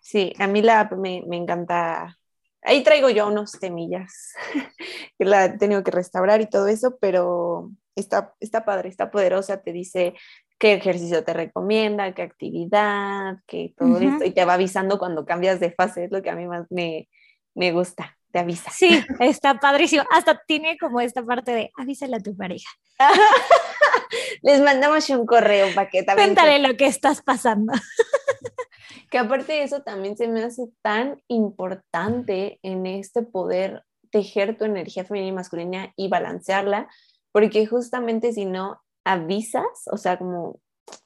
Sí, a mí la me, me encanta. Ahí traigo yo unos temillas que la he tenido que restaurar y todo eso, pero está, está padre, está poderosa, te dice qué ejercicio te recomienda, qué actividad, qué todo esto, y te va avisando cuando cambias de fase, es lo que a mí más me, me gusta te avisa. Sí, está padrísimo. Hasta tiene como esta parte de avísale a tu pareja. Les mandamos un correo para que también. Cuéntale lo que estás pasando. que aparte de eso también se me hace tan importante en este poder tejer tu energía femenina y masculina y balancearla, porque justamente si no avisas, o sea, como,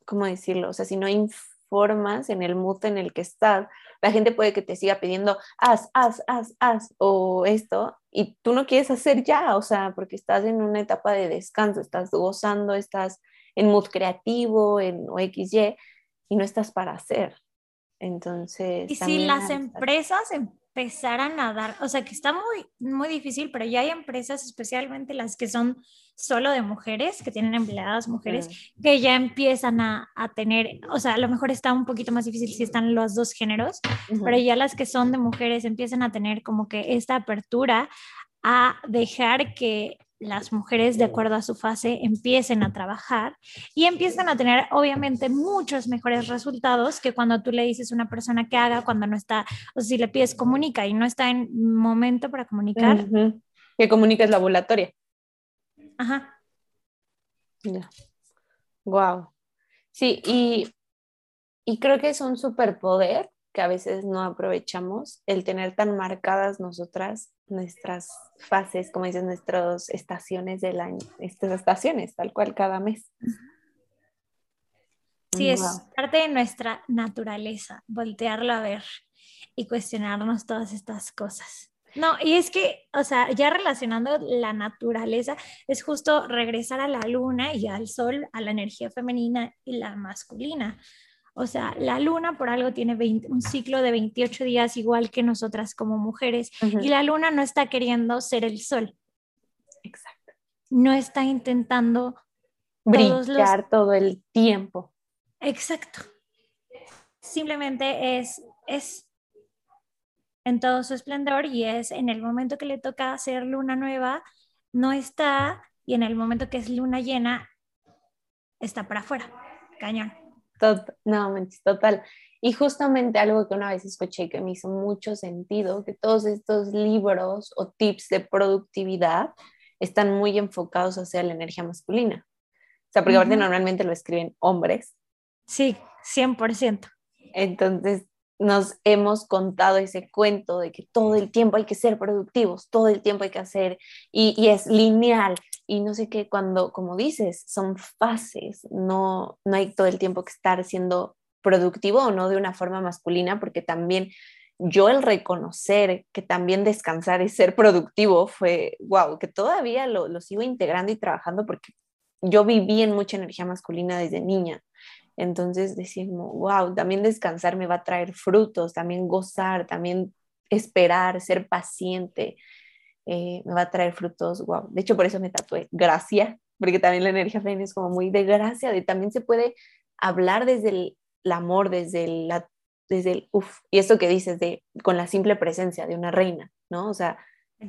¿cómo decirlo? O sea, si no informas en el mood en el que estás, la gente puede que te siga pidiendo, haz, haz, haz, haz, o esto, y tú no quieres hacer ya, o sea, porque estás en una etapa de descanso, estás gozando, estás en mood creativo, en XY, y no estás para hacer. Entonces. Y si las empresas empezaran a dar, o sea, que está muy, muy difícil, pero ya hay empresas, especialmente las que son solo de mujeres, que tienen empleadas mujeres, que ya empiezan a, a, tener, o sea, a lo mejor está un poquito más difícil si están los dos géneros, pero ya las que son de mujeres empiezan a tener como que esta apertura a dejar que las mujeres, de acuerdo a su fase, empiecen a trabajar y empiezan a tener, obviamente, muchos mejores resultados que cuando tú le dices a una persona que haga, cuando no está, o si le pides comunica y no está en momento para comunicar, Que comunicas la ovulatoria. Ajá. Ya. Wow. Sí, y, y creo que es un superpoder que a veces no aprovechamos, el tener tan marcadas nosotras nuestras fases, como dices, nuestras estaciones del año, estas estaciones, tal cual cada mes. Sí, es parte de nuestra naturaleza, voltearlo a ver y cuestionarnos todas estas cosas. No, y es que, o sea, ya relacionando la naturaleza, es justo regresar a la luna y al sol, a la energía femenina y la masculina. O sea, la luna por algo tiene un ciclo de 28 días igual que nosotras como mujeres y la luna no está queriendo ser el sol. Exacto. No está intentando brillar todo el tiempo. Exacto. Simplemente es, es en todo su esplendor y es en el momento que le toca hacer luna nueva, no está y en el momento que es luna llena, está para afuera. Cañón. No, total. Y justamente algo que una vez escuché que me hizo mucho sentido, que todos estos libros o tips de productividad están muy enfocados hacia la energía masculina. O sea, porque normalmente lo escriben hombres. Sí, 100%. Entonces, nos hemos contado ese cuento de que todo el tiempo hay que ser productivos, todo el tiempo hay que hacer, y, y, es lineal, y no sé qué, cuando, como dices, son fases, no, no hay todo el tiempo que estar siendo productivo o no de una forma masculina, porque también yo el reconocer que también descansar y ser productivo fue, wow, que todavía lo, lo sigo integrando y trabajando porque yo viví en mucha energía masculina desde niña. Entonces decimos, wow, también descansar me va a traer frutos, también gozar, también esperar, ser paciente, eh, me va a traer frutos, wow. De hecho, por eso me tatué gracia, porque también la energía femenina es como muy de gracia, de también se puede hablar desde el, amor, desde el, la, desde el, uff, y esto que dices de con la simple presencia de una reina, ¿no? O sea,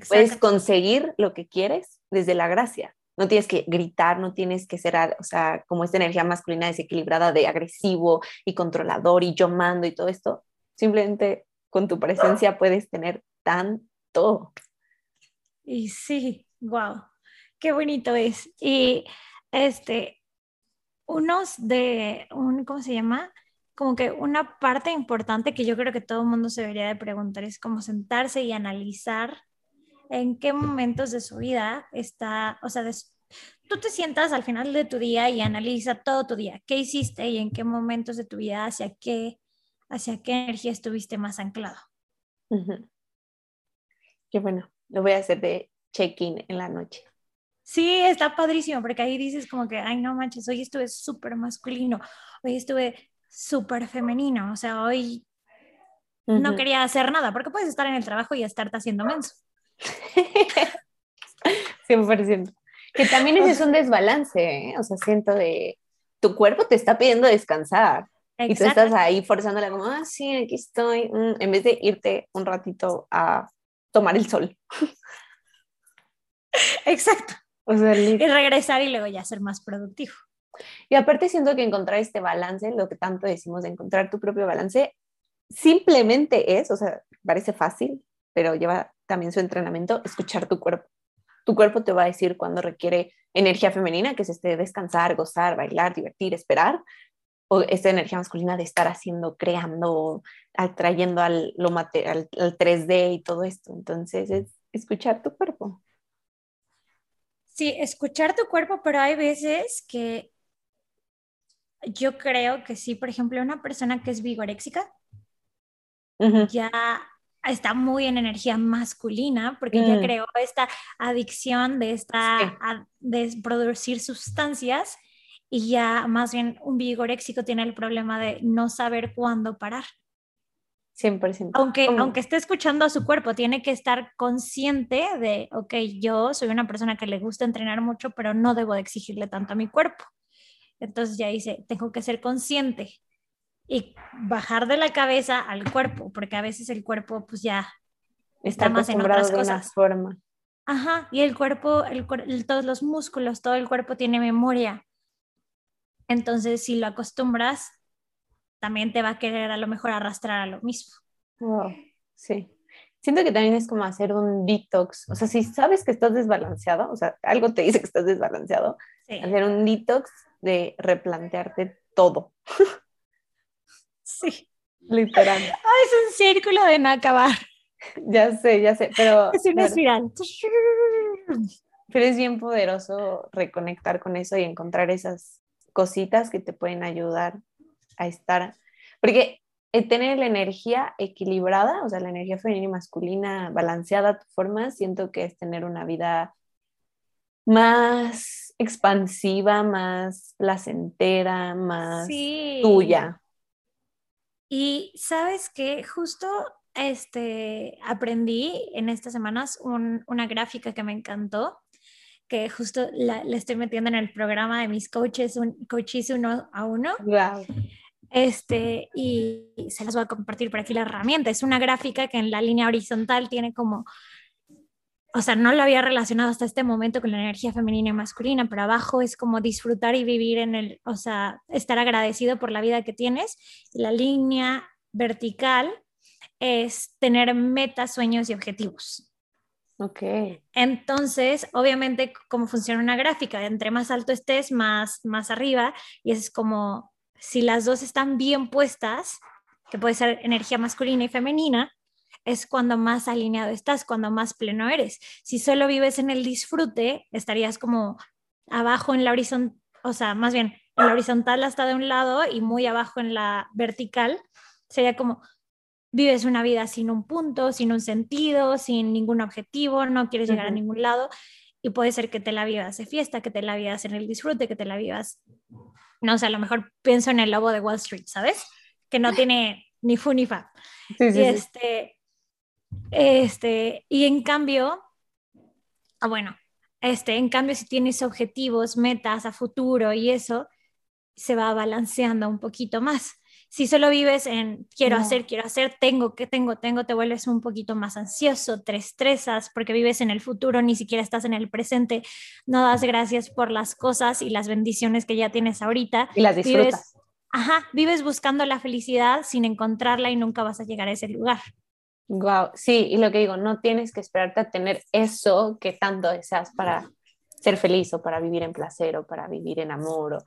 puedes conseguir lo que quieres desde la gracia no tienes que gritar, no tienes que ser, o sea, como esta energía masculina desequilibrada de agresivo y controlador y yo mando y todo esto. Simplemente con tu presencia puedes tener tanto. Y sí, wow, qué bonito es. Y este, unos de, un, ¿cómo se llama? Como que una parte importante que yo creo que todo el mundo se debería de preguntar es cómo sentarse y analizar en qué momentos de su vida está, o sea, tú te sientas al final de tu día y analiza todo tu día, qué hiciste y en qué momentos de tu vida, hacia qué, hacia qué energía estuviste más anclado. Qué bueno, lo voy a hacer de check-in en la noche. Sí, está padrísimo, porque ahí dices como que, ay, no manches, hoy estuve súper masculino, hoy estuve súper femenino, o sea, hoy no quería hacer nada, porque puedes estar en el trabajo y estarte haciendo menso. 100%. Que también ese es un desbalance, ¿eh? o sea, siento de, tu cuerpo te está pidiendo descansar. Y tú estás ahí forzándola como, ah, sí, aquí estoy, mm", en vez de irte un ratito a tomar el sol. Exacto. O sea, y regresar y luego ya ser más productivo. Y aparte siento que encontrar este balance, lo que tanto decimos de encontrar tu propio balance, simplemente es, o sea, parece fácil, pero lleva también su entrenamiento, escuchar tu cuerpo. Tu cuerpo te va a decir cuando requiere energía femenina, que es este descansar, gozar, bailar, divertir, esperar, o esta energía masculina de estar haciendo, creando, atrayendo al, lo al, 3D y todo esto. Entonces, es escuchar tu cuerpo. Sí, escuchar tu cuerpo, pero hay veces que yo creo que sí, por ejemplo, una persona que es vigoréxica, ya está muy en energía masculina porque ya mm. creó esta adicción de, esta, de producir sustancias y ya más bien un vigoréxico tiene el problema de no saber cuándo parar. 100%. Aunque, aunque esté escuchando a su cuerpo, tiene que estar consciente de, ok, yo soy una persona que le gusta entrenar mucho, pero no debo de exigirle tanto a mi cuerpo. Entonces ya dice, tengo que ser consciente y bajar de la cabeza al cuerpo, porque a veces el cuerpo pues ya está, más en otras cosas. forma. Ajá, y el cuerpo, el, todos los músculos, todo el cuerpo tiene memoria. Entonces, si lo acostumbras, también te va a querer a lo mejor arrastrar a lo mismo. Wow, sí. siento que también es como hacer un detox. O sea, si sabes que estás desbalanceado, o sea, algo te dice que estás desbalanceado, hacer un detox de replantearte todo. Sí. Literal. es un círculo de no acabar. Ya sé, ya sé, pero... Es una espiral. Pero es bien poderoso reconectar con eso y encontrar esas cositas que te pueden ayudar a estar, porque eh, tener la energía equilibrada, o sea, la energía femenina y masculina balanceada a tu forma, siento que es tener una vida más expansiva, más placentera, más tuya. Y sabes que justo este, aprendí en estas semanas una gráfica que me encantó, que justo la, estoy metiendo en el programa de mis coaches, un, coaches uno a uno. Wow. Este, y se las voy a compartir por aquí la herramienta. Es una gráfica que en la línea horizontal tiene como, o sea, no lo había relacionado hasta este momento con la energía femenina y masculina, pero abajo es como disfrutar y vivir en el, o sea, estar agradecido por la vida que tienes. Y la línea vertical es tener metas, sueños y objetivos. Ok. Entonces, obviamente, cómo funciona una gráfica, entre más alto estés, más, más arriba, y es como si las dos están bien puestas, que puede ser energía masculina y femenina, es cuando más alineado estás, cuando más pleno eres. Si solo vives en el disfrute, estarías como abajo en la horizontal, o sea, más bien en la horizontal hasta de un lado y muy abajo en la vertical. Sería como vives una vida sin un punto, sin un sentido, sin ningún objetivo, no quieres llegar a ningún lado y puede ser que te la vivas de fiesta, que te la vivas en el disfrute, que te la vivas no sé, a lo mejor pienso en el lobo de Wall Street, ¿sabes? Que no tiene ni fu ni fa. Sí, sí, y este, este, y en cambio, ah, bueno, este, en cambio, si tienes objetivos, metas a futuro y eso, se va balanceando un poquito más. Si solo vives en quiero hacer, quiero hacer, tengo, que tengo, tengo, te vuelves un poquito más ansioso, te estresas porque vives en el futuro, ni siquiera estás en el presente, no das gracias por las cosas y las bendiciones que ya tienes ahorita. Y las disfrutas. Vives, ajá, vives buscando la felicidad sin encontrarla y nunca vas a llegar a ese lugar. Wow, sí, y lo que digo, no tienes que esperarte a tener eso que tanto deseas para ser feliz o para vivir en placer o para vivir en amor. O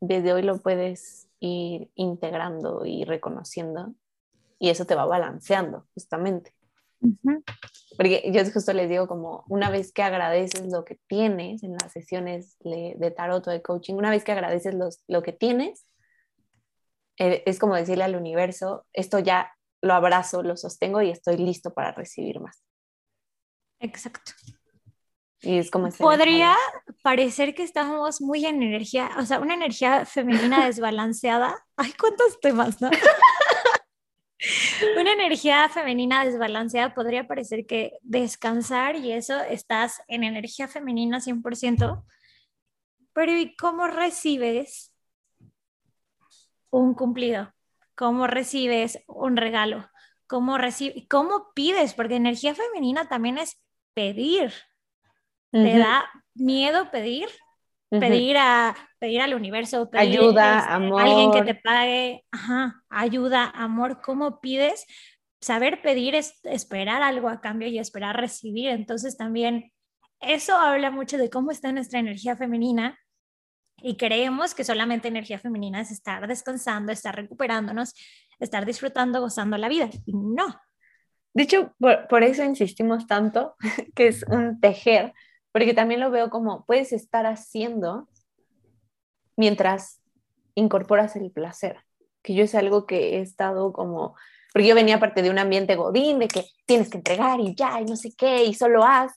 desde hoy lo puedes ir integrando y reconociendo y eso te va balanceando justamente. Porque yo justo les digo como una vez que agradeces lo que tienes en las sesiones de tarot o de coaching, una vez que agradeces lo que tienes, eh, es como decirle al universo, esto ya lo abrazo, lo sostengo y estoy listo para recibir más. Exacto. Y es como Podría parecer que estamos muy en energía, o sea, una energía femenina desbalanceada. Ay, cuántos temas, ¿no? una energía femenina desbalanceada podría parecer que descansar y eso estás en energía femenina 100%, pero ¿y cómo recibes un cumplido? ¿Cómo recibes un regalo? ¿Cómo, recibes, cómo pides? Porque energía femenina también es pedir te da miedo pedir, pedir, a, pedir al universo, pedir ayuda, este, amor. alguien que te pague, ajá, ayuda, amor, ¿cómo pides? Saber pedir es esperar algo a cambio y esperar recibir. Entonces también eso habla mucho de cómo está nuestra energía femenina y creemos que solamente energía femenina es estar descansando, estar recuperándonos, estar disfrutando, gozando la vida. Y no. De hecho, por, por eso insistimos tanto que es un tejer, porque también lo veo como puedes estar haciendo mientras incorporas el placer, que yo es algo que he estado como, porque yo venía parte de un ambiente godín, de que tienes que entregar y ya, y no sé qué, y solo haz,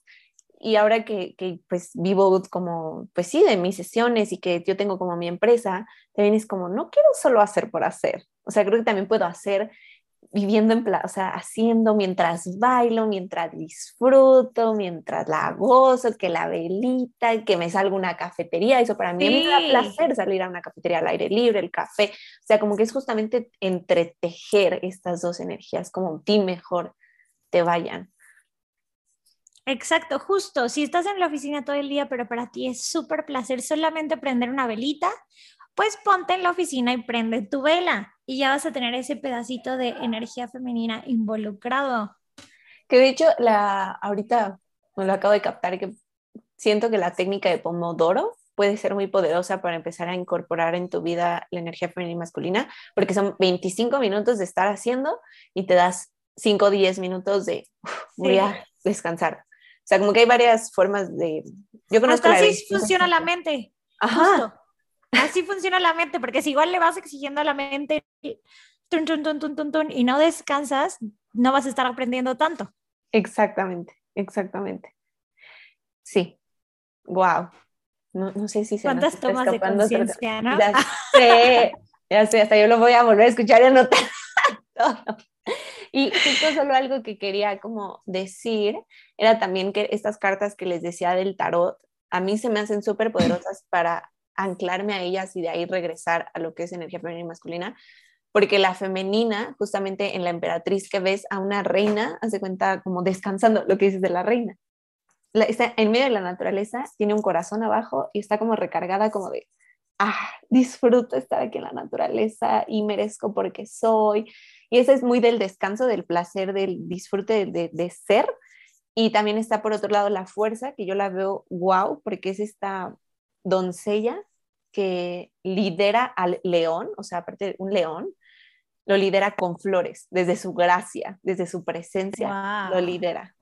y ahora que, que, pues vivo como, pues sí, de mis sesiones y que yo tengo como mi empresa, también es como, no quiero solo hacer por hacer, o sea, creo que también puedo hacer viviendo en, o sea, haciendo mientras bailo, mientras disfruto, mientras la gozo, que la velita, que me salga una cafetería, eso para mí me da placer salir a una cafetería al aire libre, el café, o sea, como que es justamente entretejer estas dos energías, como ti mejor te vayan. Exacto, justo. Si estás en la oficina todo el día, pero para ti es súper placer solamente prender una velita, pues ponte en la oficina y prende tu vela y ya vas a tener ese pedacito de energía femenina involucrado. Que de hecho, la, ahorita me lo acabo de captar, que siento que la técnica de Pomodoro puede ser muy poderosa para empezar a incorporar en tu vida la energía femenina y masculina, porque son 25 minutos de estar haciendo y te das 5 o 10 minutos de voy a descansar. O sea, como que hay varias formas de... Yo conozco Hasta así funciona la mente. Ajá. Así funciona la mente, porque si igual le vas exigiendo a la mente tun, tun, tun, y no descansas, no vas a estar aprendiendo tanto. Exactamente, exactamente. Sí. Wow. No, no sé si se ¿Cuántas tomas de conciencia, no? Ya sé, ya sé, hasta yo lo voy a volver a escuchar y anotar Y justo solo algo que quería como decir era también que estas cartas que les decía del tarot, a mí se me hacen súper poderosas para anclarme a ellas y de ahí regresar a lo que es energía femenina y masculina, porque la femenina, justamente en la emperatriz que ves a una reina, hace cuenta como descansando, lo que dices de la reina. está en medio de la naturaleza, tiene un corazón abajo y está como recargada como de, ah, disfruto estar aquí en la naturaleza y merezco porque soy. Y eso es muy del descanso, del placer, del disfrute de, de ser. Y también está por otro lado la fuerza, que yo la veo wow, porque es esta doncella que lidera al león, o sea, aparte de un león, lo lidera con flores, desde su gracia, desde su presencia, lo lidera.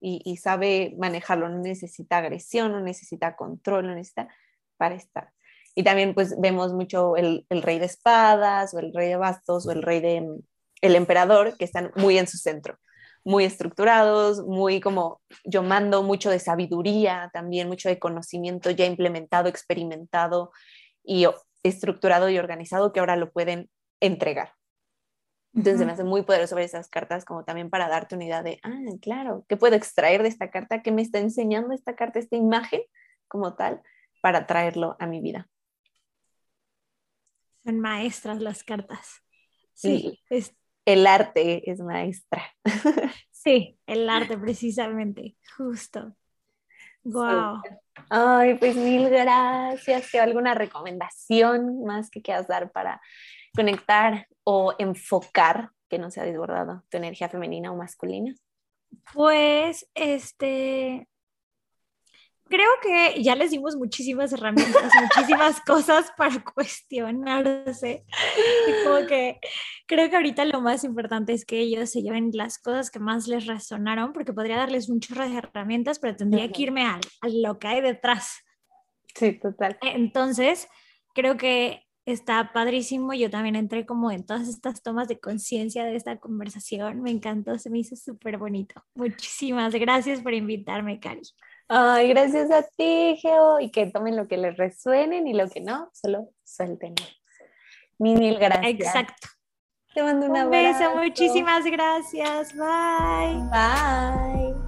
Y, sabe manejarlo, no necesita agresión, no necesita control, no necesita para estar. Y también pues vemos mucho el, el, rey de espadas o el rey de bastos o el rey de el emperador que están muy en su centro muy estructurados, muy como yo mando mucho de sabiduría, también mucho de conocimiento ya implementado, experimentado y estructurado y organizado que ahora lo pueden entregar. Entonces me hace muy poderoso ver esas cartas como también para darte una idea de, ah, claro, ¿qué puedo extraer de esta carta? ¿Qué me está enseñando esta carta, esta imagen como tal, para traerlo a mi vida? Son maestras las cartas. Sí, es el arte es maestra. Sí, el arte precisamente, justo. Wow. Ay, pues mil gracias. ¿Alguna recomendación más que quieras dar para conectar o enfocar que no sea desbordado tu energía femenina o masculina? Pues, este, creo que ya les dimos muchísimas herramientas, muchísimas cosas para cuestionarse. Y como que creo que ahorita lo más importante es que ellos se lleven las cosas que más les resonaron, porque podría darles un chorro de herramientas, pero tendría que irme a, a lo que hay detrás. Sí, total. Entonces, creo que está padrísimo. Yo también entré como en todas estas tomas de conciencia de esta conversación. Me encantó, se me hizo súper bonito. Muchísimas gracias por invitarme, Cari. Ay, gracias a ti, Geo, y que tomen lo que les resuenen y lo que no, solo suelten. Mil, mil gracias. Exacto. Te mando un, un beso, muchísimas gracias. Bye. Bye.